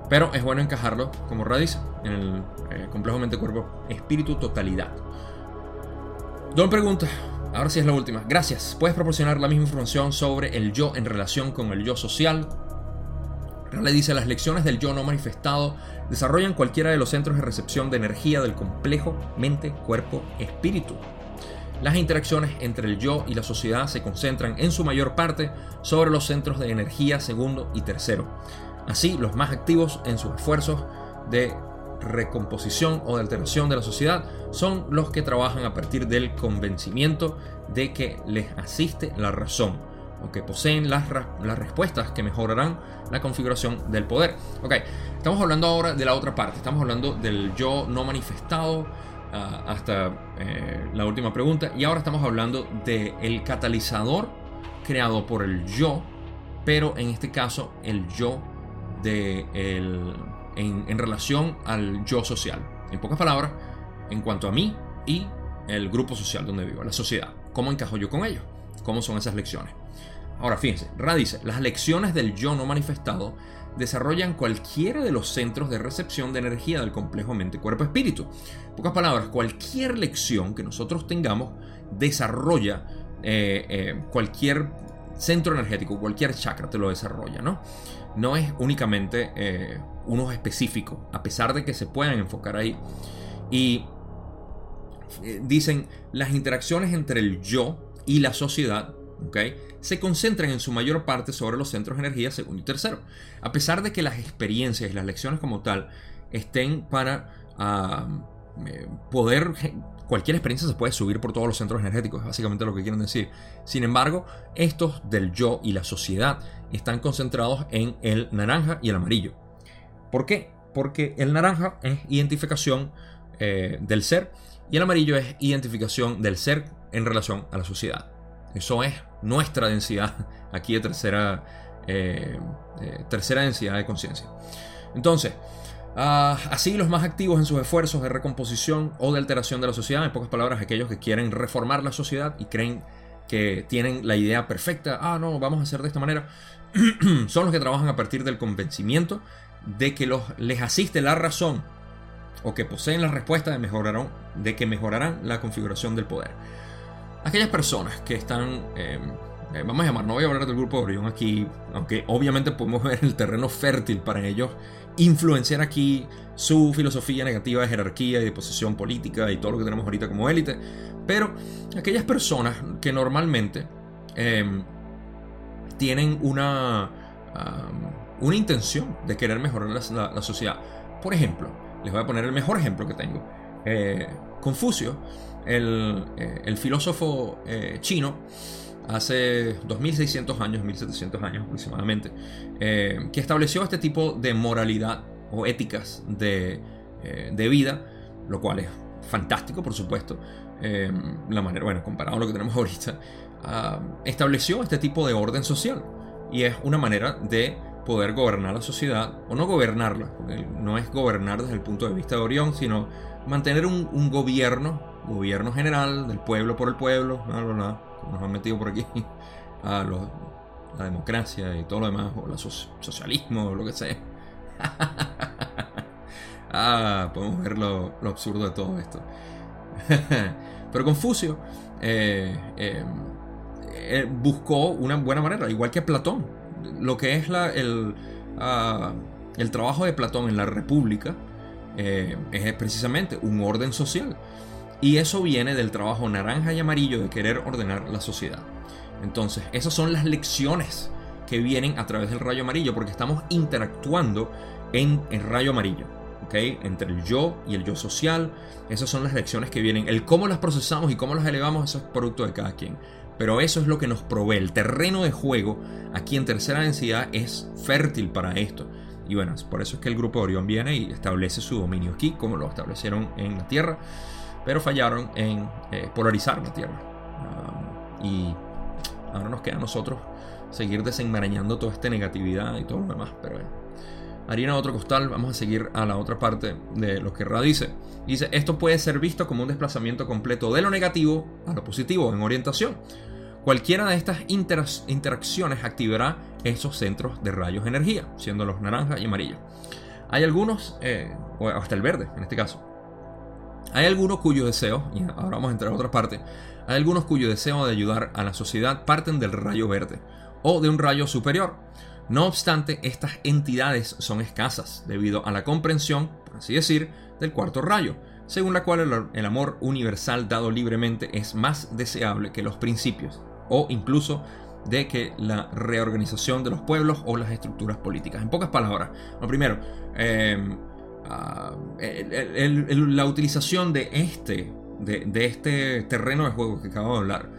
Pero es bueno encajarlo como radiz en el eh, complejo mente-cuerpo espíritu totalidad. Don pregunta, ahora sí es la última. Gracias. ¿Puedes proporcionar la misma información sobre el yo en relación con el yo social? Le dice, las lecciones del yo no manifestado desarrollan cualquiera de los centros de recepción de energía del complejo mente, cuerpo, espíritu. Las interacciones entre el yo y la sociedad se concentran en su mayor parte sobre los centros de energía segundo y tercero. Así, los más activos en sus esfuerzos de recomposición o de alteración de la sociedad son los que trabajan a partir del convencimiento de que les asiste la razón o que poseen las, las respuestas que mejorarán la configuración del poder. Ok, estamos hablando ahora de la otra parte, estamos hablando del yo no manifestado uh, hasta eh, la última pregunta y ahora estamos hablando del el catalizador creado por el yo, pero en este caso el yo de el, en, en relación al yo social. En pocas palabras, en cuanto a mí y el grupo social donde vivo, la sociedad. ¿Cómo encajo yo con ellos? ¿Cómo son esas lecciones? Ahora fíjense, Ra dice, las lecciones del yo no manifestado desarrollan cualquiera de los centros de recepción de energía del complejo mente-cuerpo-espíritu. En pocas palabras, cualquier lección que nosotros tengamos desarrolla eh, eh, cualquier centro energético, cualquier chakra te lo desarrolla, ¿no? No es únicamente eh, unos específicos, a pesar de que se puedan enfocar ahí. Y eh, dicen, las interacciones entre el yo y la sociedad se concentran en su mayor parte sobre los centros de energía segundo y tercero. A pesar de que las experiencias y las lecciones como tal estén para eh, poder... Cualquier experiencia se puede subir por todos los centros energéticos, es básicamente lo que quieren decir. Sin embargo, estos del yo y la sociedad están concentrados en el naranja y el amarillo. ¿Por qué? Porque el naranja es identificación eh, del ser y el amarillo es identificación del ser en relación a la sociedad. Eso es nuestra densidad aquí de tercera, eh, eh, tercera densidad de conciencia. Entonces, uh, así los más activos en sus esfuerzos de recomposición o de alteración de la sociedad, en pocas palabras, aquellos que quieren reformar la sociedad y creen que tienen la idea perfecta, ah, no, vamos a hacer de esta manera, son los que trabajan a partir del convencimiento de que los, les asiste la razón o que poseen la respuesta de, mejorarán, de que mejorarán la configuración del poder. Aquellas personas que están, eh, eh, vamos a llamar, no voy a hablar del grupo de Orión aquí, aunque obviamente podemos ver el terreno fértil para ellos influenciar aquí su filosofía negativa de jerarquía y de posición política y todo lo que tenemos ahorita como élite, pero aquellas personas que normalmente em, tienen una, una intención de querer mejorar la, sociedad. Por ejemplo, les voy a poner el mejor ejemplo que tengo. Eh, Confucio, el, eh, filósofo eh, chino, hace 2600 años, 1700 años aproximadamente, que estableció este tipo de moralidad o éticas de, de vida, lo cual es fantástico, por supuesto. la manera, bueno, comparado a lo que tenemos ahorita, ah, estableció este tipo de orden social y es una manera de poder gobernar la sociedad, o no gobernarla, porque no es gobernar desde el punto de vista de Orión, sino mantener un, gobierno, gobierno general del pueblo por el pueblo, bla, bla, bla, como nos han metido por aquí, a la democracia y todo lo demás, o el socialismo, o lo que sea. ah, podemos ver lo, absurdo de todo esto. Pero Confucio eh, eh, eh, buscó una buena manera, igual que Platón lo que es el, ah, el, trabajo de Platón en la República eh, es precisamente un orden social. Y eso viene del trabajo naranja y amarillo de querer ordenar la sociedad. Entonces, esas son las lecciones que vienen a través del rayo amarillo, porque estamos interactuando en el rayo amarillo. Entre el yo y el yo social. Esas son las lecciones que vienen. El cómo las procesamos y cómo las elevamos, eso es producto de cada quien. Pero eso es lo que nos provee. El terreno de juego aquí en tercera densidad es fértil para esto. Y bueno, por eso es que el grupo de Orión viene y establece su dominio aquí, como lo establecieron en la Tierra, pero fallaron en eh, polarizar la Tierra. Y ahora nos queda a nosotros seguir desenmarañando toda esta negatividad y todo lo demás. Pero bueno, harina otro costal, vamos a seguir a la otra parte de lo que Ra dice. Dice, esto puede ser visto como un desplazamiento completo de lo negativo a lo positivo en orientación. Cualquiera de estas interacciones activará esos centros de rayos de energía, siendo los naranja y amarillos. Hay algunos, eh, o hasta el verde en este caso. Hay algunos cuyo deseo, y ahora vamos a entrar a otra parte, hay algunos cuyo deseo de ayudar a la sociedad parten del rayo verde o de un rayo superior. No obstante, estas entidades son escasas debido a la comprensión, por así decir, del cuarto rayo, según la cual el amor universal dado libremente es más deseable que los principios o incluso de que la reorganización de los pueblos o las estructuras políticas. En pocas palabras, lo primero, ah, la utilización de este, de, este terreno de juego que acabo de hablar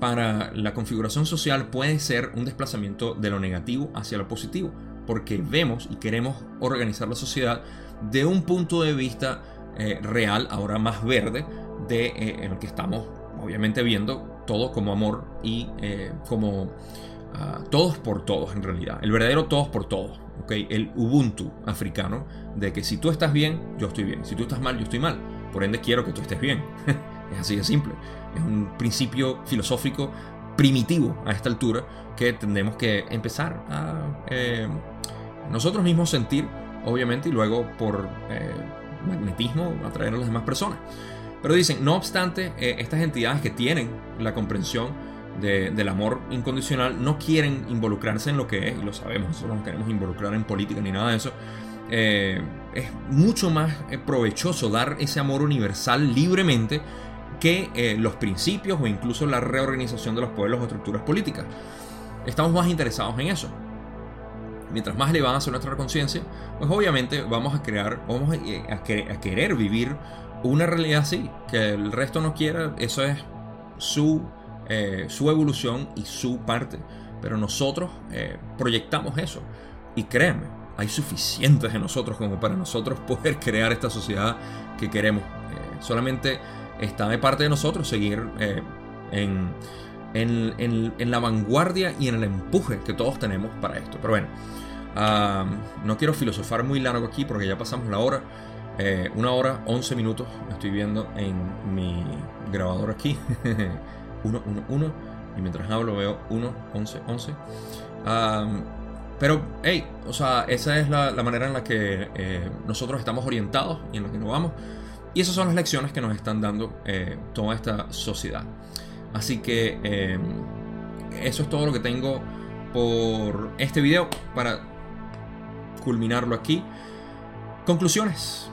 para la configuración social puede ser un desplazamiento de lo negativo hacia lo positivo, porque vemos y queremos organizar la sociedad de un punto de vista eh, real, ahora más verde, de eh, en el que estamos obviamente viendo todo como amor y eh, como ah, todos por todos en realidad. El verdadero todos por todos. ¿okay? El Ubuntu africano de que si tú estás bien, yo estoy bien. Si tú estás mal, yo estoy mal. Por ende quiero que tú estés bien. es así de simple. Es un principio filosófico primitivo a esta altura que tenemos que empezar a eh, nosotros mismos sentir, obviamente, y luego por eh, magnetismo atraer a las demás personas. Pero dicen, no obstante, eh, estas entidades que tienen la comprensión del amor incondicional no quieren involucrarse en lo que es, y lo sabemos, nosotros no queremos involucrar en política ni nada de eso. Es mucho más provechoso dar ese amor universal libremente que los principios o incluso la reorganización de los pueblos o estructuras políticas. Estamos más interesados en eso. Mientras más elevada sea nuestra conciencia, pues obviamente vamos a crear, vamos a querer vivir una realidad así, que el resto no quiera, eso es su, eh, su evolución y su parte. Pero nosotros eh, proyectamos eso. Y créanme, hay suficientes de nosotros como para nosotros poder crear esta sociedad que queremos. Eh, solamente está de parte de nosotros seguir en, en, la vanguardia y en el empuje que todos tenemos para esto. Pero bueno, ah, no quiero filosofar muy largo aquí porque ya pasamos la hora. Eh, una hora, 11 minutos, estoy viendo en mi grabador aquí. 1, 1, 1. Y mientras hablo veo 1, 11, 11. pero, hey, o sea, esa es la, manera en la que eh, nosotros estamos orientados y en la que nos vamos. Y esas son las lecciones que nos están dando eh, toda esta sociedad. Así que em, eso es todo lo que tengo por este video para culminarlo aquí. Conclusiones.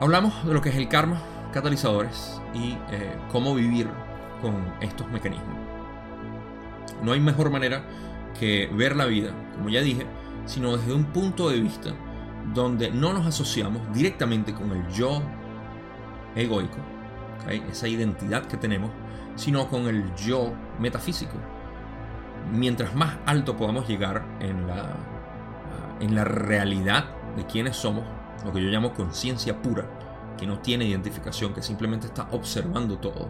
Hablamos de lo que es el karma, catalizadores y eh, cómo vivir con estos mecanismos. No hay mejor manera que ver la vida, como ya dije, sino desde un punto de vista donde no nos asociamos directamente con el yo egoico, esa identidad que tenemos, sino con el yo metafísico. Mientras más alto podamos llegar en la, en la realidad de quiénes somos, lo que yo llamo conciencia pura, que no tiene identificación, que simplemente está observando todo,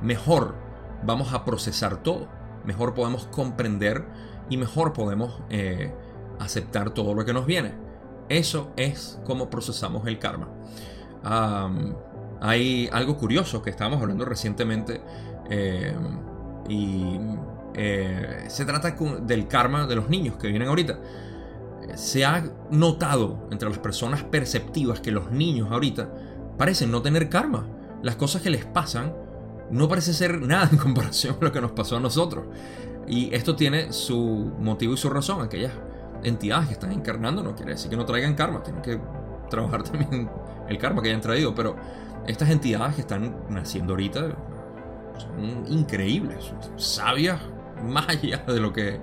mejor vamos a procesar todo, mejor podemos comprender y mejor podemos eh, aceptar todo lo que nos viene. Eso es como procesamos el karma. hay algo curioso que estábamos hablando recientemente eh, y eh, se trata del karma de los niños que vienen ahorita se ha notado entre las personas perceptivas que los niños ahorita parecen no tener karma. Las cosas que les pasan no parece ser nada en comparación con lo que nos pasó a nosotros. Y esto tiene su motivo y su razón. Aquellas entidades que están encarnando no quiere decir que no traigan karma, tienen que trabajar también el karma que hayan traído. Pero estas entidades que están naciendo ahorita son increíbles, sabias más allá de lo que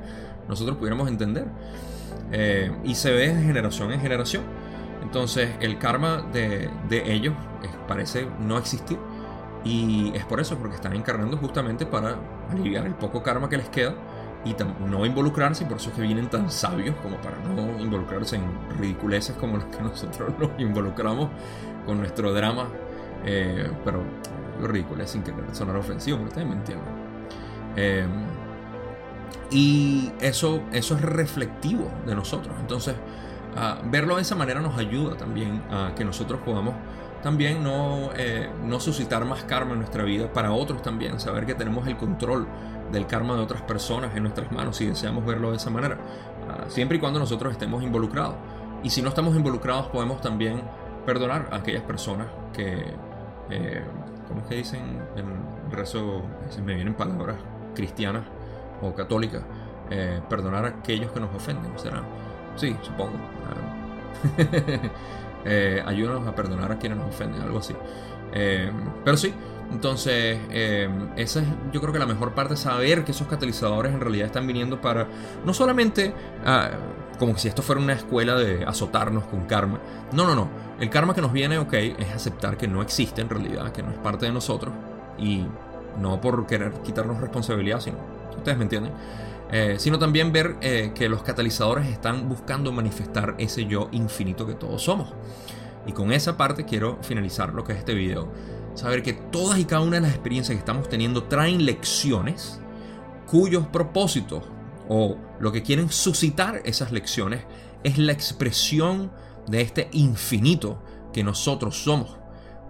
nosotros pudiéramos entender. Eh, y se ve de generación en generación. Entonces el karma de, ellos parece no existir. Y es por eso, porque están encarnando justamente para aliviar el poco karma que les queda y no involucrarse, y por eso es que vienen tan sabios como para no involucrarse en ridiculeces como las que nosotros nos involucramos con nuestro drama. Eh, pero lo ridículo sin querer sonar ofensivo, pero ustedes me entienden. Eh, y eso, eso es reflectivo de nosotros. Entonces, verlo de esa manera nos ayuda también a que nosotros podamos también no, eh, no suscitar más karma en nuestra vida para otros también, saber que tenemos el control del karma de otras personas en nuestras manos si deseamos verlo de esa manera, ah, siempre y cuando nosotros estemos involucrados. Y si no estamos involucrados podemos también perdonar a aquellas personas que, eh, ¿cómo es que dicen en rezo? Se me vienen palabras cristianas o católicas, eh, perdonar a aquellos que nos ofenden, ¿será? Sí, supongo. eh, ayúdanos a perdonar a quienes nos ofenden, algo así. Eh, pero sí, entonces eh, esa es yo creo que la mejor parte, saber que esos catalizadores en realidad están viniendo para no solamente ah, como si esto fuera una escuela de azotarnos con karma. No, no, no. El karma que nos viene, ok, es aceptar que no existe en realidad, que no es parte de nosotros y no por querer quitarnos responsabilidad, sino, ustedes me entienden. Eh, sino también ver eh, que los catalizadores están buscando manifestar ese yo infinito que todos somos. Y con esa parte quiero finalizar lo que es este video. Saber que todas y cada una de las experiencias que estamos teniendo traen lecciones cuyos propósitos o lo que quieren suscitar esas lecciones es la expresión de este infinito que nosotros somos.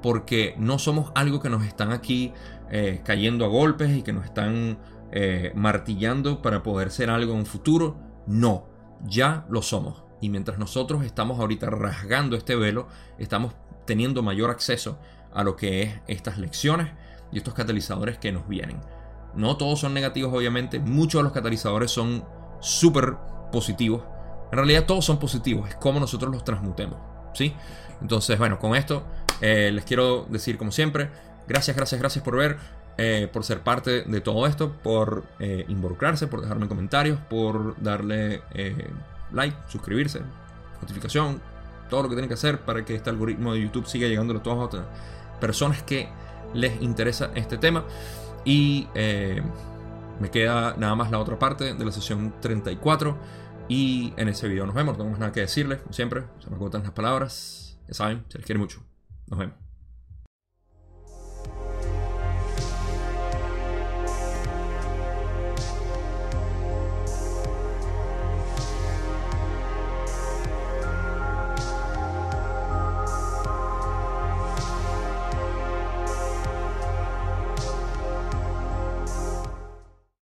Porque no somos algo que nos están aquí eh, cayendo a golpes y que nos están eh, martillando para poder ser algo en un futuro. No, ya lo somos. Y mientras nosotros estamos ahorita rasgando este velo, estamos teniendo mayor acceso a lo que es estas lecciones y estos catalizadores que nos vienen. No todos son negativos, obviamente. Muchos de los catalizadores son súper positivos. En realidad todos son positivos. Es como nosotros los transmutemos. ¿sí? Entonces, bueno, con esto eh, les quiero decir como siempre, gracias, gracias, gracias por ver. Eh, por ser parte de todo esto, por eh, involucrarse, por dejarme comentarios, por darle like, suscribirse, notificación, todo lo que tienen que hacer para que este algoritmo de YouTube siga llegando a otras personas que les interesa este tema. Y me queda nada más la otra parte de la sesión 34. Y en ese video nos vemos. No tengo más nada que decirles, como siempre. Se me agotan las palabras. Ya saben, se les quiere mucho. Nos vemos.